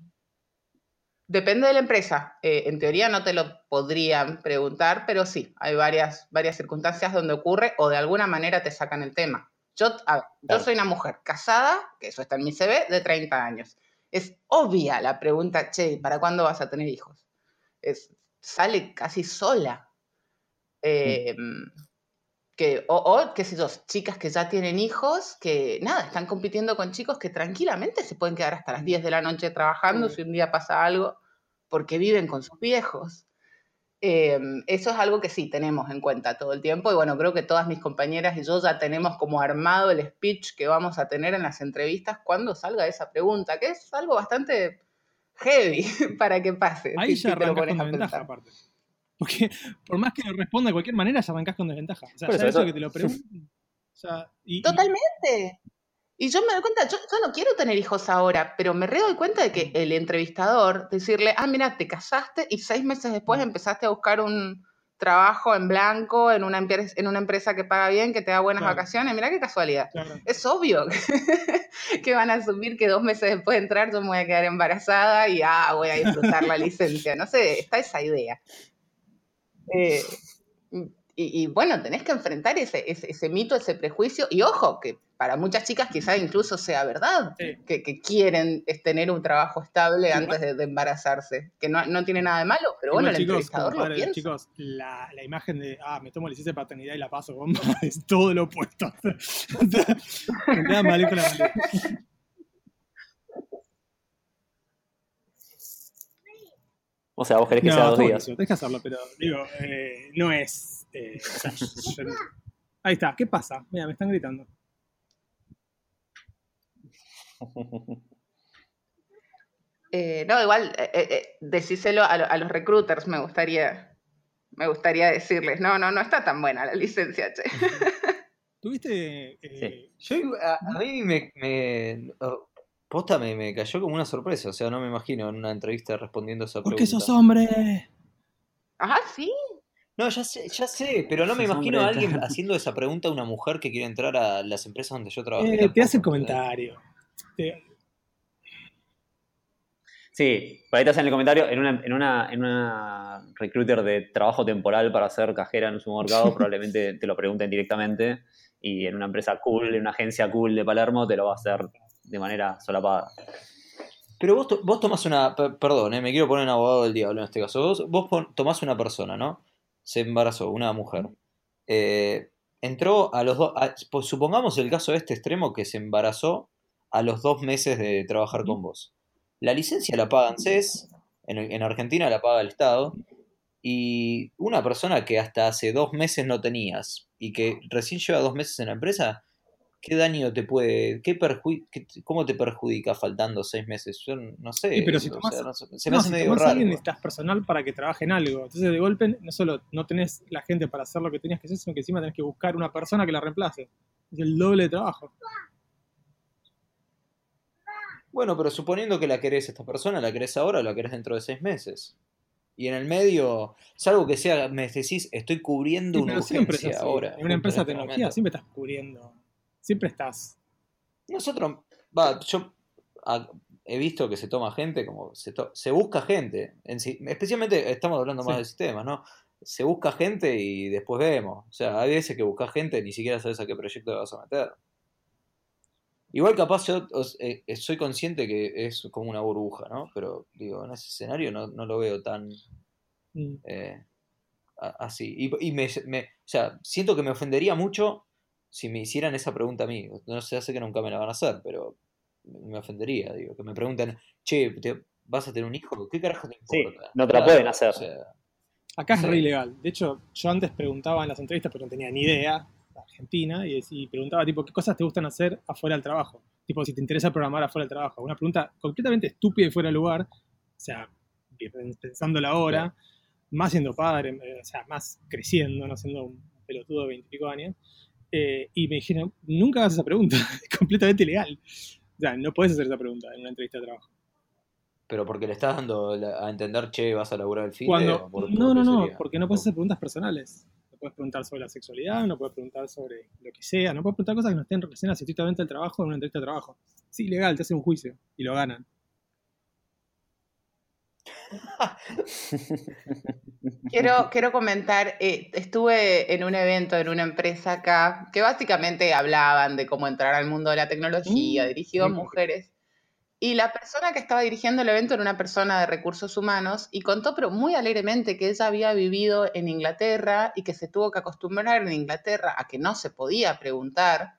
Depende de la empresa. Eh, en teoría no te lo podrían preguntar, pero sí, hay varias, varias circunstancias donde ocurre o de alguna manera te sacan el tema. Yo, a ver, yo soy una mujer casada, que eso está en mi CV, de 30 años. Es obvia la pregunta, che, ¿para cuándo vas a tener hijos? Es, sale casi sola. Eh, que, o, o, qué sé yo, chicas que ya tienen hijos, que nada, están compitiendo con chicos que tranquilamente se pueden quedar hasta las 10 de la noche trabajando si un día pasa algo, porque viven con sus viejos. Eh, eso es algo que sí tenemos en cuenta todo el tiempo y bueno, creo que todas mis compañeras y yo ya tenemos como armado el speech que vamos a tener en las entrevistas cuando salga esa pregunta, que es algo bastante heavy para que pase. Ahí si- ya si te lo pones a pensar. aparte. Porque por más que lo responda de cualquier manera, ya arrancás con desventaja. O sea, ya eso, que te lo pregunten. O sea, y, y- Totalmente. Y yo me doy cuenta, yo, yo no quiero tener hijos ahora, pero me re doy cuenta de que el entrevistador, decirle, ah, mira, te casaste y seis meses después empezaste a buscar un trabajo en blanco, en una, empresa, en una empresa que paga bien, que te da buenas Claro. vacaciones, mira qué casualidad. claro. Es obvio que van a asumir que dos meses después de entrar yo me voy a quedar embarazada y ah, voy a disfrutar la licencia. No sé, está esa idea. Eh, y, y bueno, tenés que enfrentar ese, ese, ese mito, ese prejuicio. Y ojo, que para muchas chicas quizás incluso sea verdad, Sí. que, que quieren tener un trabajo estable Igual- antes de, de embarazarse. Que no, no tiene nada de malo, pero bueno, el chicos, entrevistador lo piensa. chicos, la, la imagen de, ah, me tomo licencia de paternidad y la paso bomba, es todo lo opuesto. Nada mal con la O sea, vos querés que sea No, dos días. tenés que hacerlo, pero digo, eh, no es. eh, o sea, yo no- Ahí está, ¿qué pasa? Mira, me están gritando. Eh, no, igual, eh, eh, eh, decíselo a, lo- a los recruiters, me gustaría, me gustaría decirles, no, no, no está tan buena la licencia, che. ¿Tuviste. eh, Yo, a, a mí me, me- oh, posta me, me cayó como una sorpresa. O sea, no me imagino en una entrevista respondiendo esa ¿Por qué pregunta. sos hombre? Ajá, sí. No, ya sé, ya sé, pero no me Sos imagino a alguien haciendo esa pregunta a una mujer que quiere entrar a las empresas donde yo trabajo. Eh, te hace el comentario. Sí, por ahí te hacen el comentario en una, en una, en una recruiter de trabajo temporal para hacer cajera en un supermercado, probablemente te lo pregunten directamente. Y en una empresa cool, en una agencia cool de Palermo, te lo va a hacer de manera solapada. Pero vos, to- vos tomás una. per- Perdón, eh, me quiero poner en abogado del diablo en este caso. Vos, vos pon- tomás una persona, ¿no? Se embarazó, una mujer. Eh, entró a los dos. pues supongamos el caso de este extremo que se embarazó a los dos meses de trabajar con vos. La licencia la paga ANSES, en, en Argentina la paga el Estado. Y una persona que hasta hace dos meses no tenías y que recién lleva dos meses en la empresa, ¿qué daño te puede, qué perju- qué- cómo te perjudica faltando seis meses? Yo no sé. Sí, pero si tomás- sea, no se me no, hace si medio tomás raro. alguien necesitas personal para que trabaje en algo. Entonces, de golpe, no solo no tenés la gente para hacer lo que tenías que hacer, sino que encima tenés que buscar una persona que la reemplace. Es el doble de trabajo. Bueno, pero suponiendo que la querés esta persona, ¿la querés ahora o la querés dentro de seis meses? Y en el medio, salvo que sea, me decís, estoy cubriendo Sí, una siempre urgencia ahora. En una empresa de tecnología siempre estás cubriendo. Siempre estás. Nosotros, va, yo ah, he visto que se toma gente, como se, to- se busca gente, en especialmente estamos hablando más Sí. de sistemas, ¿no? Se busca gente y después vemos. O sea, hay veces que buscas gente y ni siquiera sabes a qué proyecto te vas a meter. Igual capaz yo os- eh, eh, soy consciente que es como una burbuja, ¿no? Pero digo, en ese escenario no, no lo veo tan mm, eh, a- así. Y, y me, me- o sea, siento que me ofendería mucho si me hicieran esa pregunta a mí. No sé, sé que nunca me la van a hacer, pero me ofendería, digo. Que me pregunten, che, ¿te- ¿vas a tener un hijo? ¿Qué carajo te Sí, importa? no te la pueden hacer. o sea, Acá es Sí. re ilegal. De hecho, yo antes preguntaba en las entrevistas, pero no tenía ni idea, de Argentina, y, y preguntaba, tipo, ¿qué cosas te gustan hacer afuera del trabajo? Tipo, si te interesa programar afuera del trabajo. Una pregunta completamente estúpida y fuera de lugar, o sea, pensando la hora, más siendo padre, eh, o sea, más creciendo, no siendo un pelotudo de veintipico años. Eh, y me dijeron, nunca hagas esa pregunta, es completamente ilegal. O sea, no puedes hacer esa pregunta en una entrevista de trabajo. pero porque le estás dando a entender, che, vas a laburar el fin Cuando, de. no, no, no, porque no puedes hacer preguntas personales. No puedes preguntar sobre la sexualidad, no puedes preguntar sobre lo que sea, no puedes preguntar cosas que no estén relacionadas estrictamente al trabajo en una entrevista de trabajo. Es ilegal, te hacen un juicio y lo ganan. Quiero, quiero comentar, eh, estuve en un evento en una empresa acá que básicamente hablaban de cómo entrar al mundo de la tecnología, Mm, dirigido a mujeres. Y la persona que estaba dirigiendo el evento era una persona de recursos humanos y contó, pero muy alegremente, que ella había vivido en Inglaterra y que se tuvo que acostumbrar en Inglaterra a que no se podía preguntar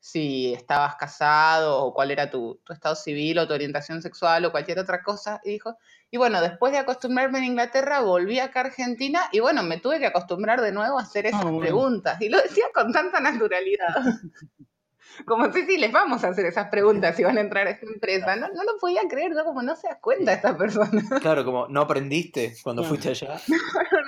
si estabas casado o cuál era tu, tu estado civil o tu orientación sexual o cualquier otra cosa. Y dijo, y bueno, después de acostumbrarme en Inglaterra, volví acá a Argentina y bueno, me tuve que acostumbrar de nuevo a hacer esas bueno. preguntas. Y lo decía con tanta naturalidad. Como si sí, les vamos a hacer esas preguntas si van a entrar a esta empresa. No, no lo podía creer, yo como no se da cuenta esta persona. Claro, como no aprendiste cuando fuiste allá. Tipo,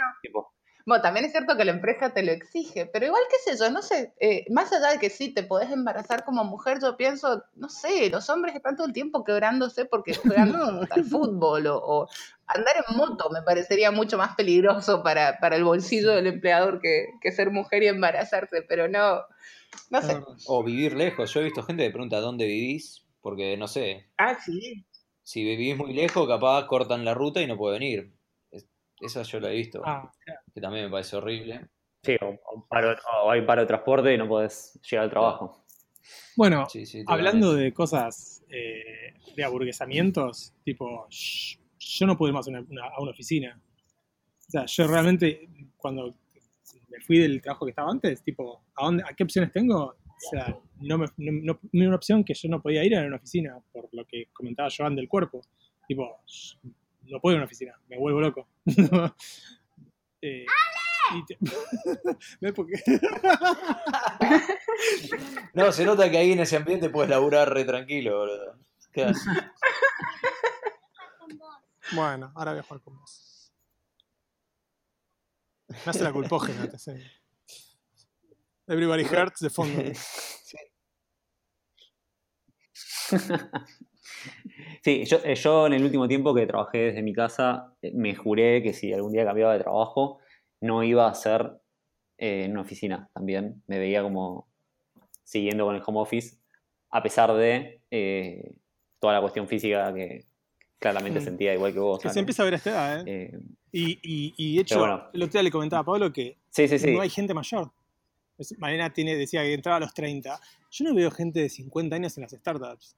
Bueno, también es cierto que la empresa te lo exige, pero igual, qué sé yo, no sé, eh, más allá de que sí te podés embarazar como mujer, yo pienso, no sé, los hombres están todo el tiempo quebrándose porque juegan al fútbol o, o andar en moto me parecería mucho más peligroso para, para el bolsillo del empleador que, que ser mujer y embarazarse, pero no, no sé. O vivir lejos. Yo he visto gente que pregunta dónde vivís, porque no sé, Ah, sí. si vivís muy lejos, capaz cortan la ruta y no puede venir. Es- Esa yo la he visto, Ah, que también me parece horrible. sí, o, o paro- o hay paro de transporte y no podés llegar al trabajo. Bueno, Sí, sí, hablando de cosas eh, de aburguesamientos, tipo, shh, yo no puedo ir más a una, una- a una oficina. O sea, yo realmente, cuando me fui del trabajo que estaba antes, tipo, ¿a, dónde, a qué opciones tengo? O sea, no me, no, no- no- una opción que yo no podía ir a una oficina, por lo que comentaba Joan del cuerpo. Tipo, shh, no puedo ir a una oficina, me vuelvo loco. Eh, y te- ¿Ves por qué? No, se nota que ahí en ese ambiente puedes laburar re tranquilo, boludo. Bueno, ahora voy a jugar con vos. Me hace la culpógena, te sé. Everybody Hurts de fondo. Sí, yo, eh, yo en el último tiempo que trabajé desde mi casa, eh, me juré que si algún día cambiaba de trabajo, no iba a ser eh, en una oficina también. Me veía como siguiendo con el home office, a pesar de eh, toda la cuestión física que claramente Mm. sentía igual que vos. Que se empieza a ver a esta edad, ¿eh? Eh, Y, y, y de hecho, bueno. el otro día le comentaba a Pablo que sí, sí, sí. no hay gente mayor. Malena tiene, decía que entraba a los 30. Yo no veo gente de 50 años en las startups.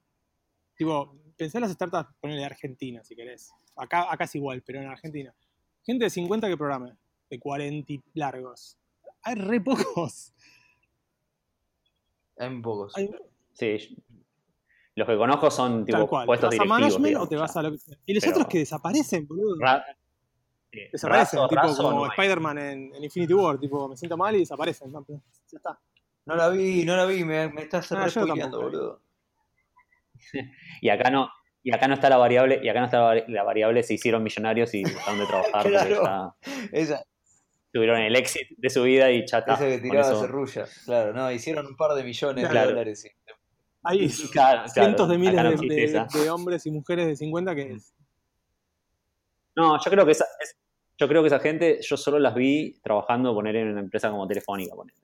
Tipo, pensá en las startups, ponele de Argentina, si querés. Acá, acá es igual, pero en Argentina. Gente de 50 que programe, de 40 y largos. Hay re pocos. Hay muy pocos. Hay- Sí, los que conozco son tipo tal cual. puestos ¿Te vas a directivos. management digamos, o te vas a lo que sea? Y los Pero- otros que desaparecen, boludo. Ra- sí, Desaparecen, tipo como no. Spider-Man en, en Infinity War, tipo, me siento mal y desaparecen. No, ya está. No la vi, no la vi, me, me estás Ah, spoileando, tampoco. boludo. Y acá no, y acá no está la variable, y acá no está la vari- la variable se hicieron millonarios y dejaron de trabajar Claro. ya Esa, tuvieron el éxito de su vida y esa que tiraba eso- cerrulla. Claro, no, hicieron un par de millones Claro. de dólares. sí. Hay Claro, cientos claro, de miles no de, hombres y mujeres de 50 que No, yo creo que esa, es- yo creo que esa gente, yo solo las vi trabajando, poner en una empresa como Telefónica, poner.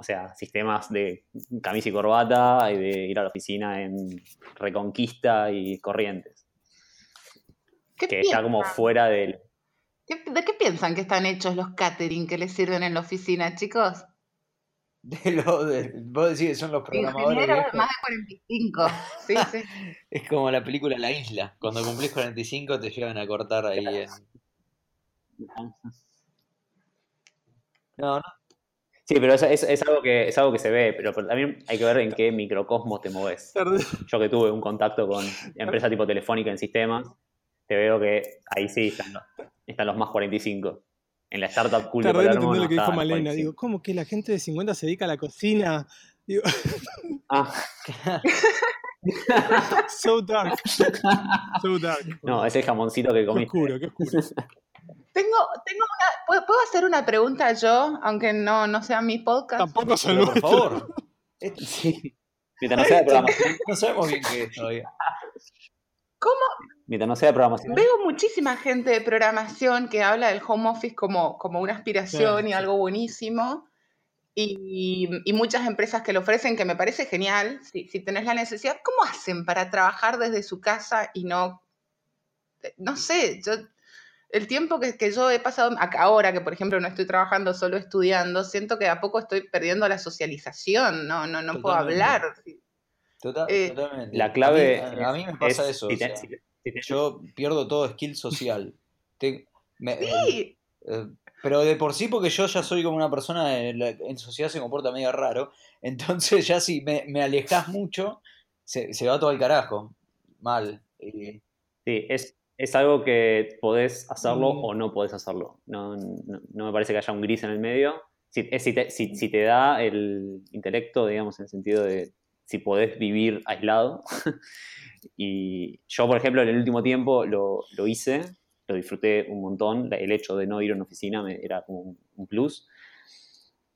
O sea, sistemas de camisa y corbata y de ir a la oficina en Reconquista y Corrientes. ¿Qué Que está como piensan? fuera del... ¿Qué- ¿De qué piensan que están hechos los catering que les sirven en la oficina, chicos? De lo de, vos decís que son los programadores viejos. más de 45. Sí, sí. Es como la película La Isla. Cuando cumplís 45 te llevan a cortar ahí en... No, no. Sí, pero es, es- es algo que, es algo que se ve, pero, pero también hay que ver en qué microcosmos te moves. Yo que tuve un contacto con empresa tipo telefónica en sistemas, te veo que ahí sí están los, están los más 45. En la startup cool de Tardé en Palermo no lo que dijo Malena. 45. Digo, ¿cómo que la gente de 50 se dedica a la cocina? Digo, Ah, so dark. So dark. no, ese jamoncito que Qué comiste. oscuro, qué oscuro. Tengo, tengo una. ¿puedo, puedo hacer una pregunta yo, aunque no, no sea mi podcast? Tampoco Pero por favor. Esto- Sí. Mientras no sea de programación, No sabemos bien qué es todavía. ¿Cómo? mientras no sea de programación. Veo muchísima gente de programación que habla del home office como, como una aspiración Sí, y sí. algo buenísimo. Y, y muchas empresas que lo ofrecen, que me parece genial. Si, si tenés la necesidad, ¿cómo hacen para trabajar desde su casa y no. No sé, yo. El tiempo que, que yo he pasado acá ahora, que por ejemplo no estoy trabajando, solo estudiando, siento que de a poco estoy perdiendo la socialización, no, no, no puedo hablar. Total- Eh, totalmente. La clave A mí, a mí me pasa es eso. si o te- sea, si te- si te- yo pierdo todo skill social. Te- me- Sí, eh, pero de por sí, porque yo ya soy como una persona en, la- en sociedad se comporta medio raro. Entonces, ya si me, me alejas mucho, se, se va todo al carajo. Mal. Sí, es, es algo que podés hacerlo Mm. o no podés hacerlo. No, no, no me parece que haya un gris en el medio. Si, es si, te, si, si te da el intelecto, digamos, en el sentido de si podés vivir aislado. y yo, por ejemplo, en el último tiempo lo, lo hice, lo disfruté un montón. El hecho de no ir a una oficina me, era como un, un plus.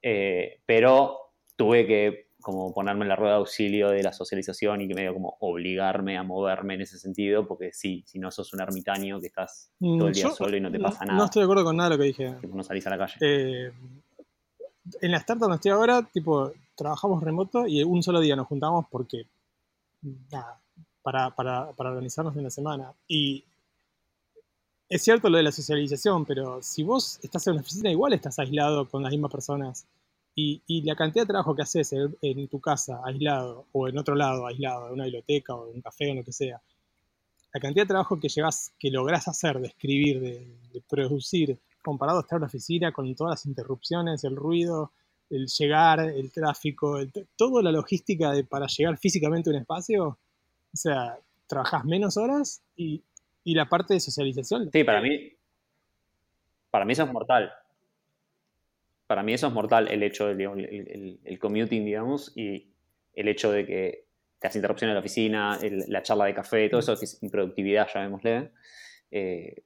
Eh, pero tuve que como ponerme en la rueda de auxilio de la socialización y que medio como obligarme a moverme en ese sentido, porque sí, si no sos un ermitaño que estás todo el día Mm, solo y no te no- pasa No nada, estoy de acuerdo con nada de lo que dije. no salís a la calle. Eh, en la startup donde estoy ahora, tipo, trabajamos remoto y un solo día nos juntamos porque, nada, para, para, para organizarnos en la semana. Y es cierto lo de la socialización, pero si vos estás en una oficina, igual estás aislado con las mismas personas. Y, y la cantidad de trabajo que haces en, en tu casa, aislado, o en otro lado, aislado, en una biblioteca o en un café o lo que sea, la cantidad de trabajo que llegas, que lográs hacer, de escribir, de, de producir, comparado a estar en una oficina con todas las interrupciones, el ruido, el llegar, el tráfico, el- toda la logística de, para llegar físicamente a un espacio, o sea, trabajás menos horas y, y la parte de socialización. Sí, para mí, para mí eso es mortal. Para mí eso es mortal el hecho del digamos, el, el- el commuting, digamos, y el hecho de que las interrupciones de la oficina, el- la charla de café, todo eso que es improductividad, llamémosle. Eh,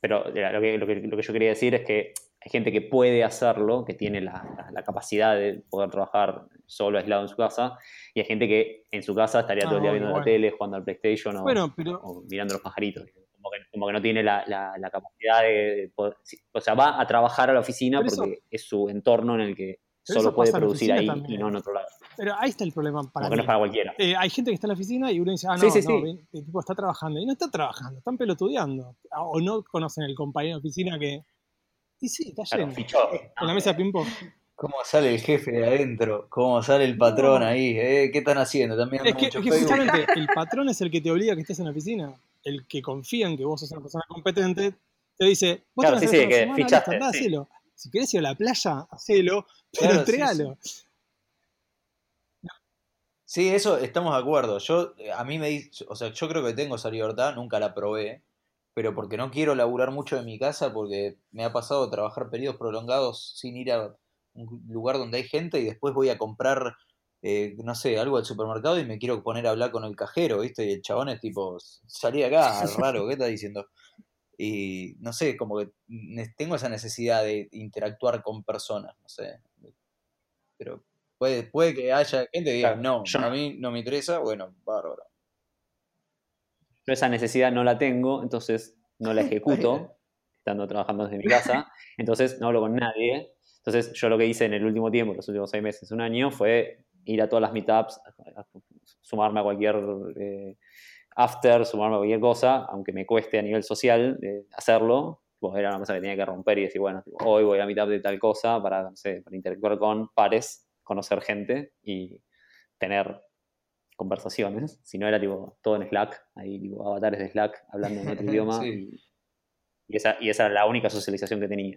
pero lo que, lo, que, lo que yo quería decir es que hay gente que puede hacerlo, que tiene la, la- la capacidad de poder trabajar solo, aislado en su casa, y hay gente que en su casa estaría Ah, todo el día bueno, viendo la tele, jugando al PlayStation o, Bueno, pero o mirando los pajaritos. Como que, como que no tiene la, la- la capacidad de, de poder- O sea, va a trabajar a la oficina Pero eso- porque es su entorno en el que solo puede producir ahí también. y no en otro lado. Pero ahí está el problema para Como que no mí. es para cualquiera. Eh, hay gente que está en la oficina y uno dice, ah, no, Sí, sí, no, sí. el tipo está trabajando. Y no está trabajando, están pelotudeando. O no conocen el compañero de oficina que. Y sí, está Claro, lleno. fichó. En la mesa de ping-pong. ¿Cómo sale el jefe de adentro? ¿Cómo sale el patrón No. ahí? ¿Eh? ¿Qué están haciendo? ¿También Es que, mucho es que Facebook? justamente el patrón es el que te obliga a que estés en la oficina. El que confía en que vos sos una persona competente, te dice, vos Claro, sí, sí, hacer que una semana, fichaste, listo, andá, sí. hacelo. Si querés ir a la playa, hacelo, pero Claro, sí, entregalo. Sí, eso estamos de acuerdo. Yo, eh, a mí me dice, o sea, yo creo que tengo esa libertad, nunca la probé, pero porque no quiero laburar mucho en mi casa, porque me ha pasado trabajar periodos prolongados sin ir a un lugar donde hay gente y después voy a comprar, eh, no sé, algo al supermercado y me quiero poner a hablar con el cajero, ¿viste? Y el chabón es tipo, salí de acá, raro, ¿qué estás diciendo? Y no sé, como que tengo esa necesidad de interactuar con personas, no sé. Pero puede, puede que haya gente que diga, Claro, no, yo a mí no me interesa, bueno, bárbaro. yo esa necesidad no la tengo, entonces no la ejecuto, estando trabajando desde mi casa, entonces no hablo con nadie. Entonces yo lo que hice en el último tiempo, los últimos seis meses, un año, fue ir a todas las meetups, sumarme a cualquier eh, after, sumarme a cualquier cosa, aunque me cueste a nivel social eh, hacerlo. Tipo, era una cosa que tenía que romper y decir, bueno, hoy voy a meetup de tal cosa para, no sé, para interactuar con pares, conocer gente y tener conversaciones. Si no era tipo todo en Slack, ahí tipo avatares de Slack hablando en otro idioma. Sí. Y, y esa, y esa era la única socialización que tenía.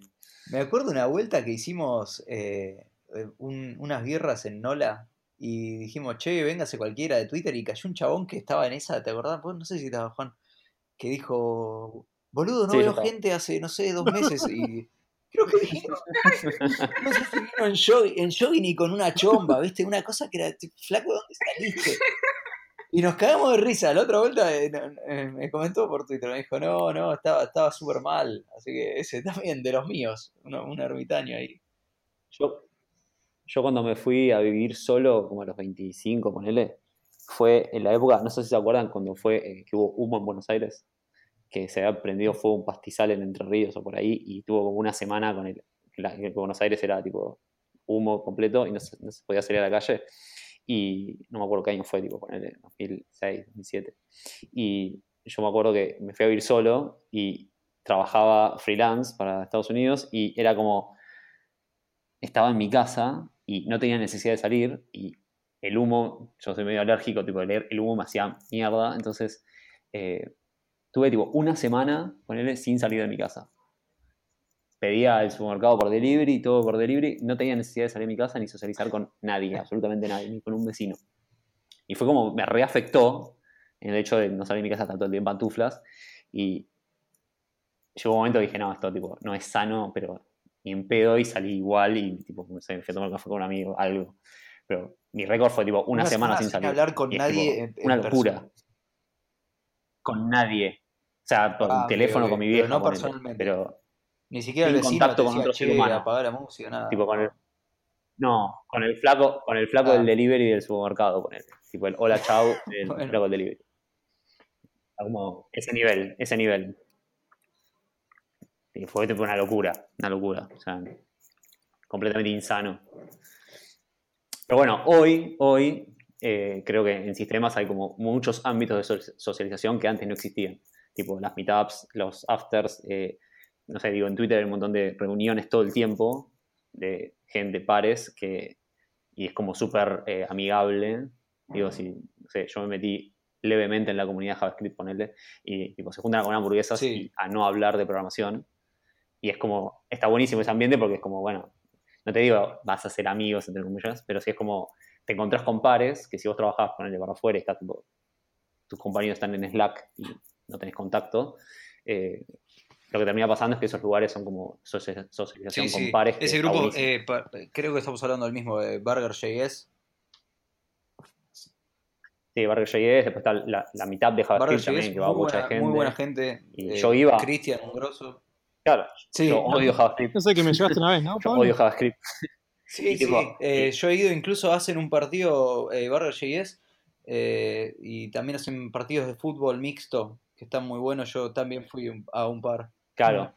Me acuerdo una vuelta que hicimos eh, eh, un- unas guerras en Nola y dijimos, che, véngase cualquiera de Twitter y cayó un chabón que estaba en esa, ¿te acordás? Vos no sé si estaba Juan, que dijo, boludo, no Sí, veo gente hace, no sé, dos meses y creo que dijimos, no sé si vino en jogging, en jogging y con una chomba, ¿viste? Una cosa que era, flaco, ¿dónde saliste? Y nos cagamos de risa. La otra vuelta eh, eh, me comentó por Twitter, me dijo, no, no, estaba estaba súper mal. Así que ese también de los míos, uno- un ermitaño ahí. Yo, yo cuando me fui a vivir solo, como a los 25, ponele, fue en la época, no sé si se acuerdan, cuando fue eh, que hubo humo en Buenos Aires, que se había prendido fuego un pastizal en Entre Ríos o por ahí, y tuvo como una semana con el, la- Buenos Aires era tipo humo completo y no se, no se podía salir a la calle. Y no me acuerdo qué año fue, tipo, ponele, 2006, 2007. Y yo me acuerdo que me fui a vivir solo y trabajaba freelance para Estados Unidos y era como estaba en mi casa y no tenía necesidad de salir y el humo, yo soy medio alérgico, tipo de leer el humo me hacía mierda, entonces eh, tuve tipo una semana, ponerle, sin salir de mi casa. Pedía el supermercado por delivery, todo por delivery, no tenía necesidad de salir de mi casa ni socializar con nadie, absolutamente nadie, ni con un vecino. Y fue como, me reafectó en el hecho de no salir de mi casa tanto el día en pantuflas y llegó un momento que dije, no, esto tipo, no es sano, pero ni en pedo y salí igual y tipo, no sé, me fui a tomar café con un amigo, algo. Pero mi récord fue tipo una, semana, sin salir. hablar con Y es, nadie tipo, en- en una locura. persona. Con nadie. O sea, por Ah, teléfono con mi pero vieja. no personalmente. Pero Ni siquiera el vecino contacto te con otro ser humano. apaga la música, nada. tipo con el. No, con el flaco, con el flaco Ah. del delivery del supermercado, con él. Tipo el hola chau Bueno. flaco del delivery. Como ese nivel, ese nivel. Y fue una locura, una locura. O sea, completamente insano. Pero bueno, hoy, hoy eh, creo que en sistemas hay como muchos ámbitos de so- socialización que antes no existían. Tipo las meetups, los afters, eh, no sé, digo, en Twitter hay un montón de reuniones todo el tiempo de gente, pares, que, y es como súper eh, amigable. Digo, si, no sé, yo me metí levemente en la comunidad JavaScript, ponerle, y tipo, se juntan a comer hamburguesas Sí. y a no hablar de programación. Y es como, está buenísimo ese ambiente porque es como, bueno, no te digo vas a ser amigos, entre comillas, pero sí es como, te encontrás con pares que si vos trabajás, ponerle para afuera tipo, tus compañeros están en Slack y no tenés contacto, eh, lo que termina pasando es que esos lugares son como socia- socialización Sí, con sí. pares. Ese está grupo, eh, pa- creo que estamos hablando del mismo, de Burger.js. Sí, Burger.js, después está la, la mitad de JavaScript también, que va mucha gente. muy buena gente. Y eh, yo iba- Cristian, un grosso. Claro, Sí, yo odio JavaScript. No sé, que me llevaste una vez, ¿no? Yo odio JavaScript. Sí, Y tipo, sí. eh, yo he ido, incluso hacen un partido eh, Burger.js eh, y también hacen partidos de fútbol mixto que están muy buenos. Yo también fui un- a un par. Claro.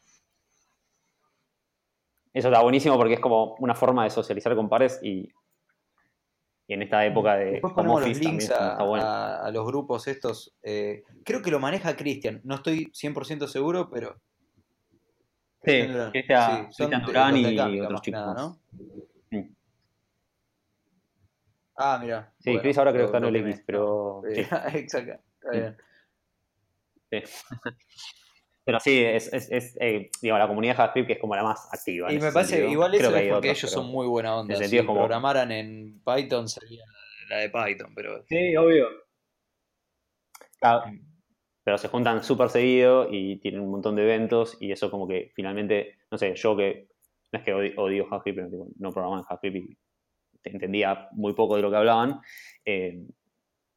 Eso está buenísimo porque es como una forma de socializar con pares y, y en esta época de Después ponemos los links a, está bueno. a- a los grupos estos. eh, creo que lo maneja Cristian, no estoy 100% seguro, pero... Sí, Cristian Sí, Durán y Cámica, otros chicos nada. ¿no? Mm. Ah, mira. Sí, bueno, Chris ahora creo que está en el. X, pero sí, Exacto, está bien. sí. Pero sí, es, es, es, eh, digo, la comunidad de JavaScript que es como la más activa. Y me parece, sentido. igual eso es porque otros, ellos son muy buena onda. Si como- programaran en Python sería la de Python, pero... Sí, obvio. Claro, Mm. Pero se juntan súper seguido y tienen un montón de eventos y eso como que finalmente, no sé, yo que no es que odio, odio JavaScript, pero tipo, no programaba en JavaScript y te- entendía muy poco de lo que hablaban, eh,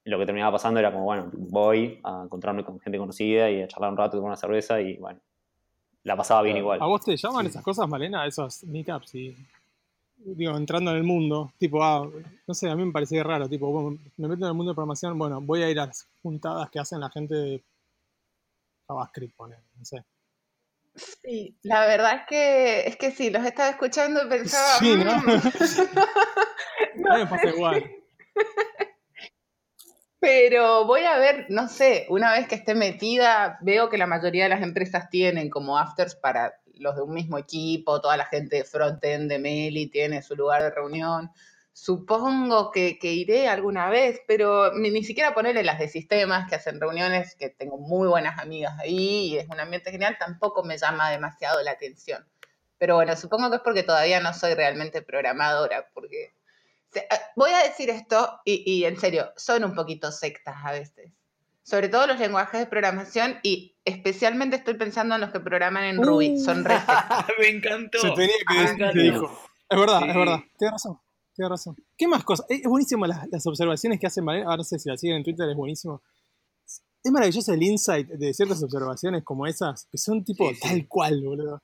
lo que terminaba pasando era como, bueno, voy a encontrarme con gente conocida y a charlar un rato, tomar una cerveza y bueno, la pasaba bien igual. ¿A vos te llaman Sí. esas cosas, Malena? Esos meetups y. Digo, entrando en el mundo. Tipo, ah, no sé, a mí me parecía raro. Tipo, bueno, me meto en el mundo de programación. Bueno, voy a ir a las juntadas que hacen la gente de JavaScript, poner, no sé. Sí, la verdad es que, es que sí, los estaba escuchando y pensaba. Sí, ¿no? "Mm". Mí me pasa igual. Pero voy a ver, no sé, una vez que esté metida, veo que la mayoría de las empresas tienen como afters para los de un mismo equipo, toda la gente de frontend de Meli tiene su lugar de reunión. Supongo que, que iré alguna vez, pero ni, ni siquiera ponerle las de sistemas que hacen reuniones, que tengo muy buenas amigas ahí y es un ambiente genial, tampoco me llama demasiado la atención. Pero bueno, supongo que es porque todavía no soy realmente programadora, porque se- ah, voy a decir esto y, y en serio, son un poquito sectas a veces. Sobre todo los lenguajes de programación y especialmente estoy pensando en los que programan en Ruby. Son re sectas. me encantó. Se tenía que Me decir que encantó. dijo. Es verdad, Sí. es verdad. Tienes razón. Tienes razón. ¿Qué más cosas? Es buenísimo las, las observaciones que hacen Malena. Ahora no sé si la siguen en Twitter, es buenísimo. Es maravilloso el insight de ciertas observaciones como esas, que son tipo Sí, sí. tal cual, boludo.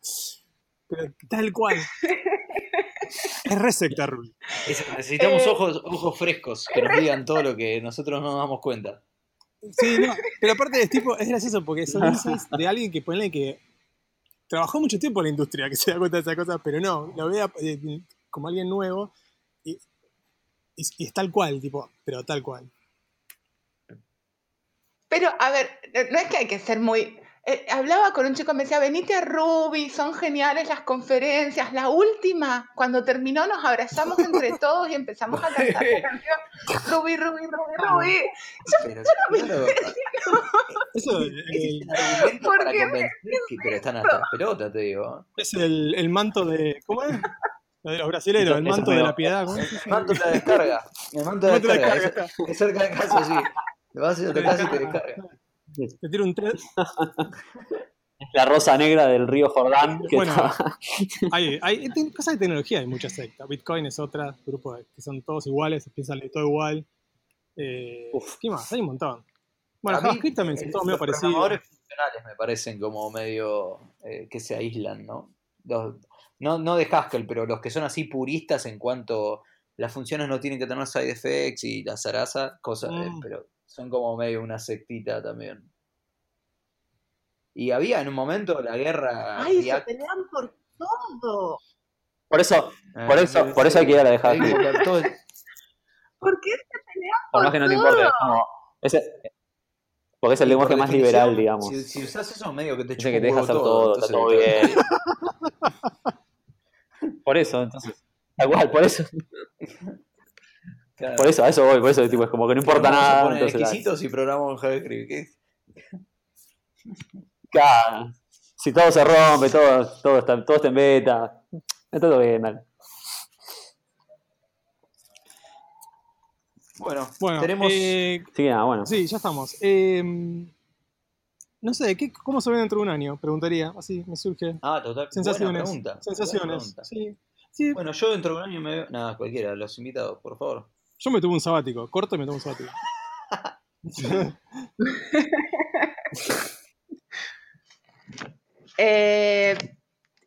Pero tal cual. es re secta, Ruby. Es- necesitamos Eh, ojos, ojos frescos que nos digan todo lo que nosotros no nos damos cuenta. Sí, no, pero aparte es tipo, es gracioso porque son insights de alguien que ponle que trabajó mucho tiempo en la industria, que se da cuenta de esas cosas, pero no, lo vea eh, como alguien nuevo y, es tal cual, tipo, pero tal cual. Pero, a ver, no es que hay que ser muy... eh, hablaba con un chico, me decía, venite a Ruby, son geniales las conferencias. La última, cuando terminó, nos abrazamos entre todos y empezamos a cantar la canción Ruby, Ruby, Ruby, Ruby. Pero, claro, Eso ese es eh, el ¿Por para qué me- que- pero están hasta las pelotas, te digo. es el, el manto de. ¿Cómo es? Lo de los brasileros, el manto de la piedad. ¿cómo es? El manto de la descarga. El manto de la descarga. descarga, es, es cerca de casa, sí. Te vas a casa y te descarga. Te tiro un tres. La rosa negra del río Jordán. que Bueno, está- hay, hay hay cosas de tecnología, hay muchas sectas. Bitcoin es otra, grupo de- que son todos iguales, piensan de todo igual. Eh, Uf. ¿Qué más? Hay un montón. Bueno, A mí, JavaScript también son todos medio los parecidos. programadores funcionales me parecen como medio eh, que se aíslan, ¿no? Los- no, no de Haskell, pero los que son así puristas en cuanto las funciones no tienen que tener side effects y la zaraza, cosas, eh, Mm. pero son como medio una sectita también. Y había en un momento la guerra Ay, se pelean por todo. Por eso, eh, por eso, por eso hay que ir a la de todo- ¿Por qué se pelean Por por más que no te todo? importe. ese- porque es el lenguaje más liberal, digamos. Si, si usas eso, medio que te Dice chupa que te deja hacer todo, está entonces, todo bien. Por eso, entonces. Tal cual, por eso. claro. Por eso, a eso voy, por eso tipo, es como que no importa nada. poner Entonces, exquisitos y programamos en JavaScript. ¿qué? claro, si todo se rompe, todo, todo, está, todo está en beta, está todo bien, dale. Bueno, Bueno, tenemos. eh, que nada, bueno. sí, ya estamos. Eh, no sé, ¿qué, ¿cómo se ve dentro de un año? Preguntaría, así me surge. Ah, total. Sensaciones. Buena pregunta. buena Sensaciones. pregunta. Sí. Sí, Bueno, yo dentro de un año me veo. Nada, cualquiera, los invitados, por favor. Yo me tuve un sabático, corto y me tuve un sabático. Eh,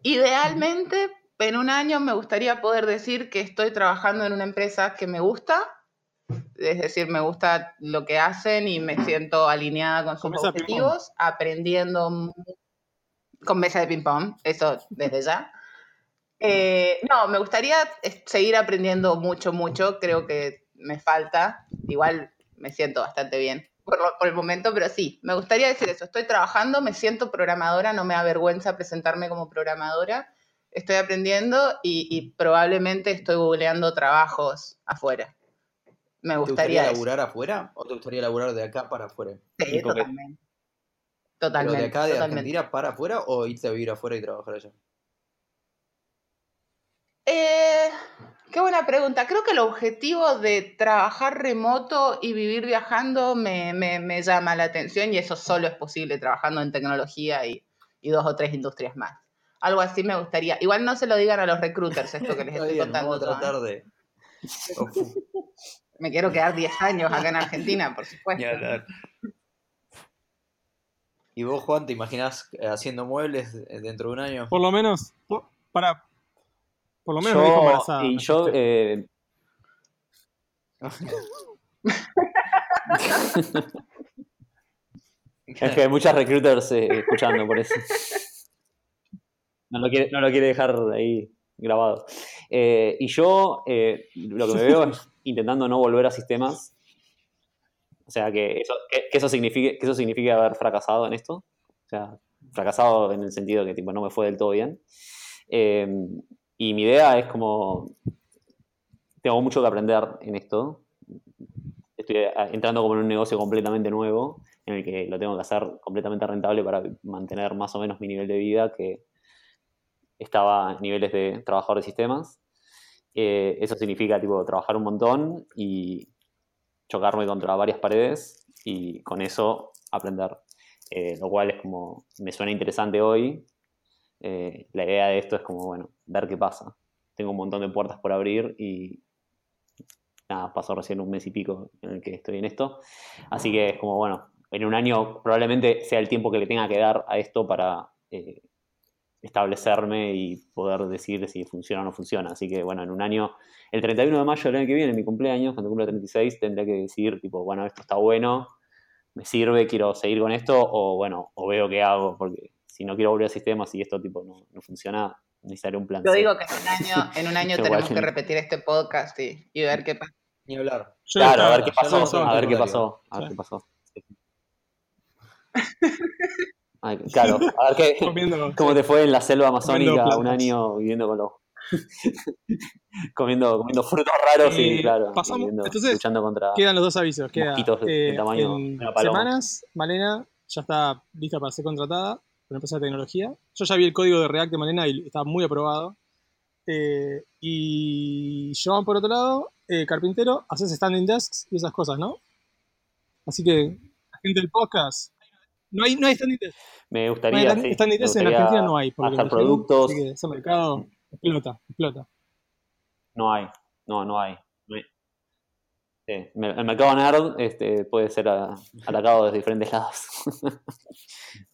idealmente, en un año me gustaría poder decir que estoy trabajando en una empresa que me gusta, es decir, me gusta lo que hacen y me siento alineada con sus objetivos, aprendiendo con mesa de ping-pong, eso desde ya. Eh, no, me gustaría seguir aprendiendo mucho, mucho, creo que me falta, igual me siento bastante bien por, lo- por el momento, pero sí, me gustaría decir eso, estoy trabajando, me siento programadora, no me avergüenza presentarme como programadora, estoy aprendiendo y, y probablemente estoy googleando trabajos afuera. Me ¿Te gustaría eso. laburar afuera o te gustaría laburar de acá para afuera? Sí, porque- totalmente. ¿Pero Totalmente. de acá de totalmente. Argentina para afuera o irte a vivir afuera y trabajar allá? Eh, qué buena pregunta. Creo que el objetivo de trabajar remoto y vivir viajando me, me- me llama la atención y eso solo es posible trabajando en tecnología y, y dos o tres industrias más. Algo así me gustaría. Igual no se lo digan a los recruiters esto que les estoy contando. vamos a ¿eh? tratar de. Me quiero quedar 10 años acá en Argentina, por supuesto. ¿Y vos, Juan, te imaginás eh, haciendo muebles eh, dentro de un año? Por lo menos, por- para. Por lo menos me dijo Yo, embarazada. y yo, eh, Es que hay muchas recruiters eh, escuchando por eso. No lo quiere, no lo quiere dejar ahí grabado. Eh, y yo eh, lo que me veo es intentando no volver a sistemas. O sea, que eso, que, que eso signifique, que eso haber fracasado en esto. O sea, fracasado en el sentido que tipo, no me fue del todo bien. Eh, y mi idea es como, tengo mucho que aprender en esto. Estoy entrando como en un negocio completamente nuevo, en el que lo tengo que hacer completamente rentable para mantener más o menos mi nivel de vida, que estaba a niveles de trabajador de sistemas. Eh, eso significa tipo, trabajar un montón y chocarme contra varias paredes y con eso aprender. Eh, lo cual es como, me suena interesante hoy. Eh, la idea de esto es como, bueno, ver qué pasa. Tengo un montón de puertas por abrir y nada, pasó recién un mes y pico en el que estoy en esto. Así que es como, bueno, en un año probablemente sea el tiempo que le tenga que dar a esto para establecerme y poder decir si funciona o no funciona. Así que, bueno, en un año, el 31 de mayo del año que viene, mi cumpleaños, cuando cumpla 36, tendré que decidir, tipo, bueno, esto está bueno, me sirve, quiero seguir con esto, o bueno, o veo qué hago, porque si no quiero volver a sistemas y esto, tipo, no, no funciona, necesitaré un plan. Yo digo que en un año, en un año tenemos que- repetir este podcast y, y ver qué pasa. Ni hablar. Yo Claro, a ver qué pasó, a a ver qué pasó, a ver qué pasó. Ay, claro, a ver qué, cómo te fue en la selva amazónica un año viviendo con los... comiendo, comiendo frutos raros y, Eh, claro, pasamos- viviendo- entonces, luchando contra... Quedan los dos avisos. Queda, Mosquitos de- eh, tamaño en de semanas, Malena ya está lista para ser contratada por una empresa de tecnología. Yo ya vi el código de React de Malena y está muy aprobado. Eh, y Joan, por otro lado, eh, carpintero, haces standing desks y esas cosas, ¿no? Así que, la gente del podcast, no hay, no hay standing. Me No hay gustaría, sí, standing me desks en gustaría Argentina no hay. hacer productos, Así que ese mercado explota, explota. no hay, no, no hay. no hay. Sí, El mercado nerd este, puede ser atacado desde diferentes lados.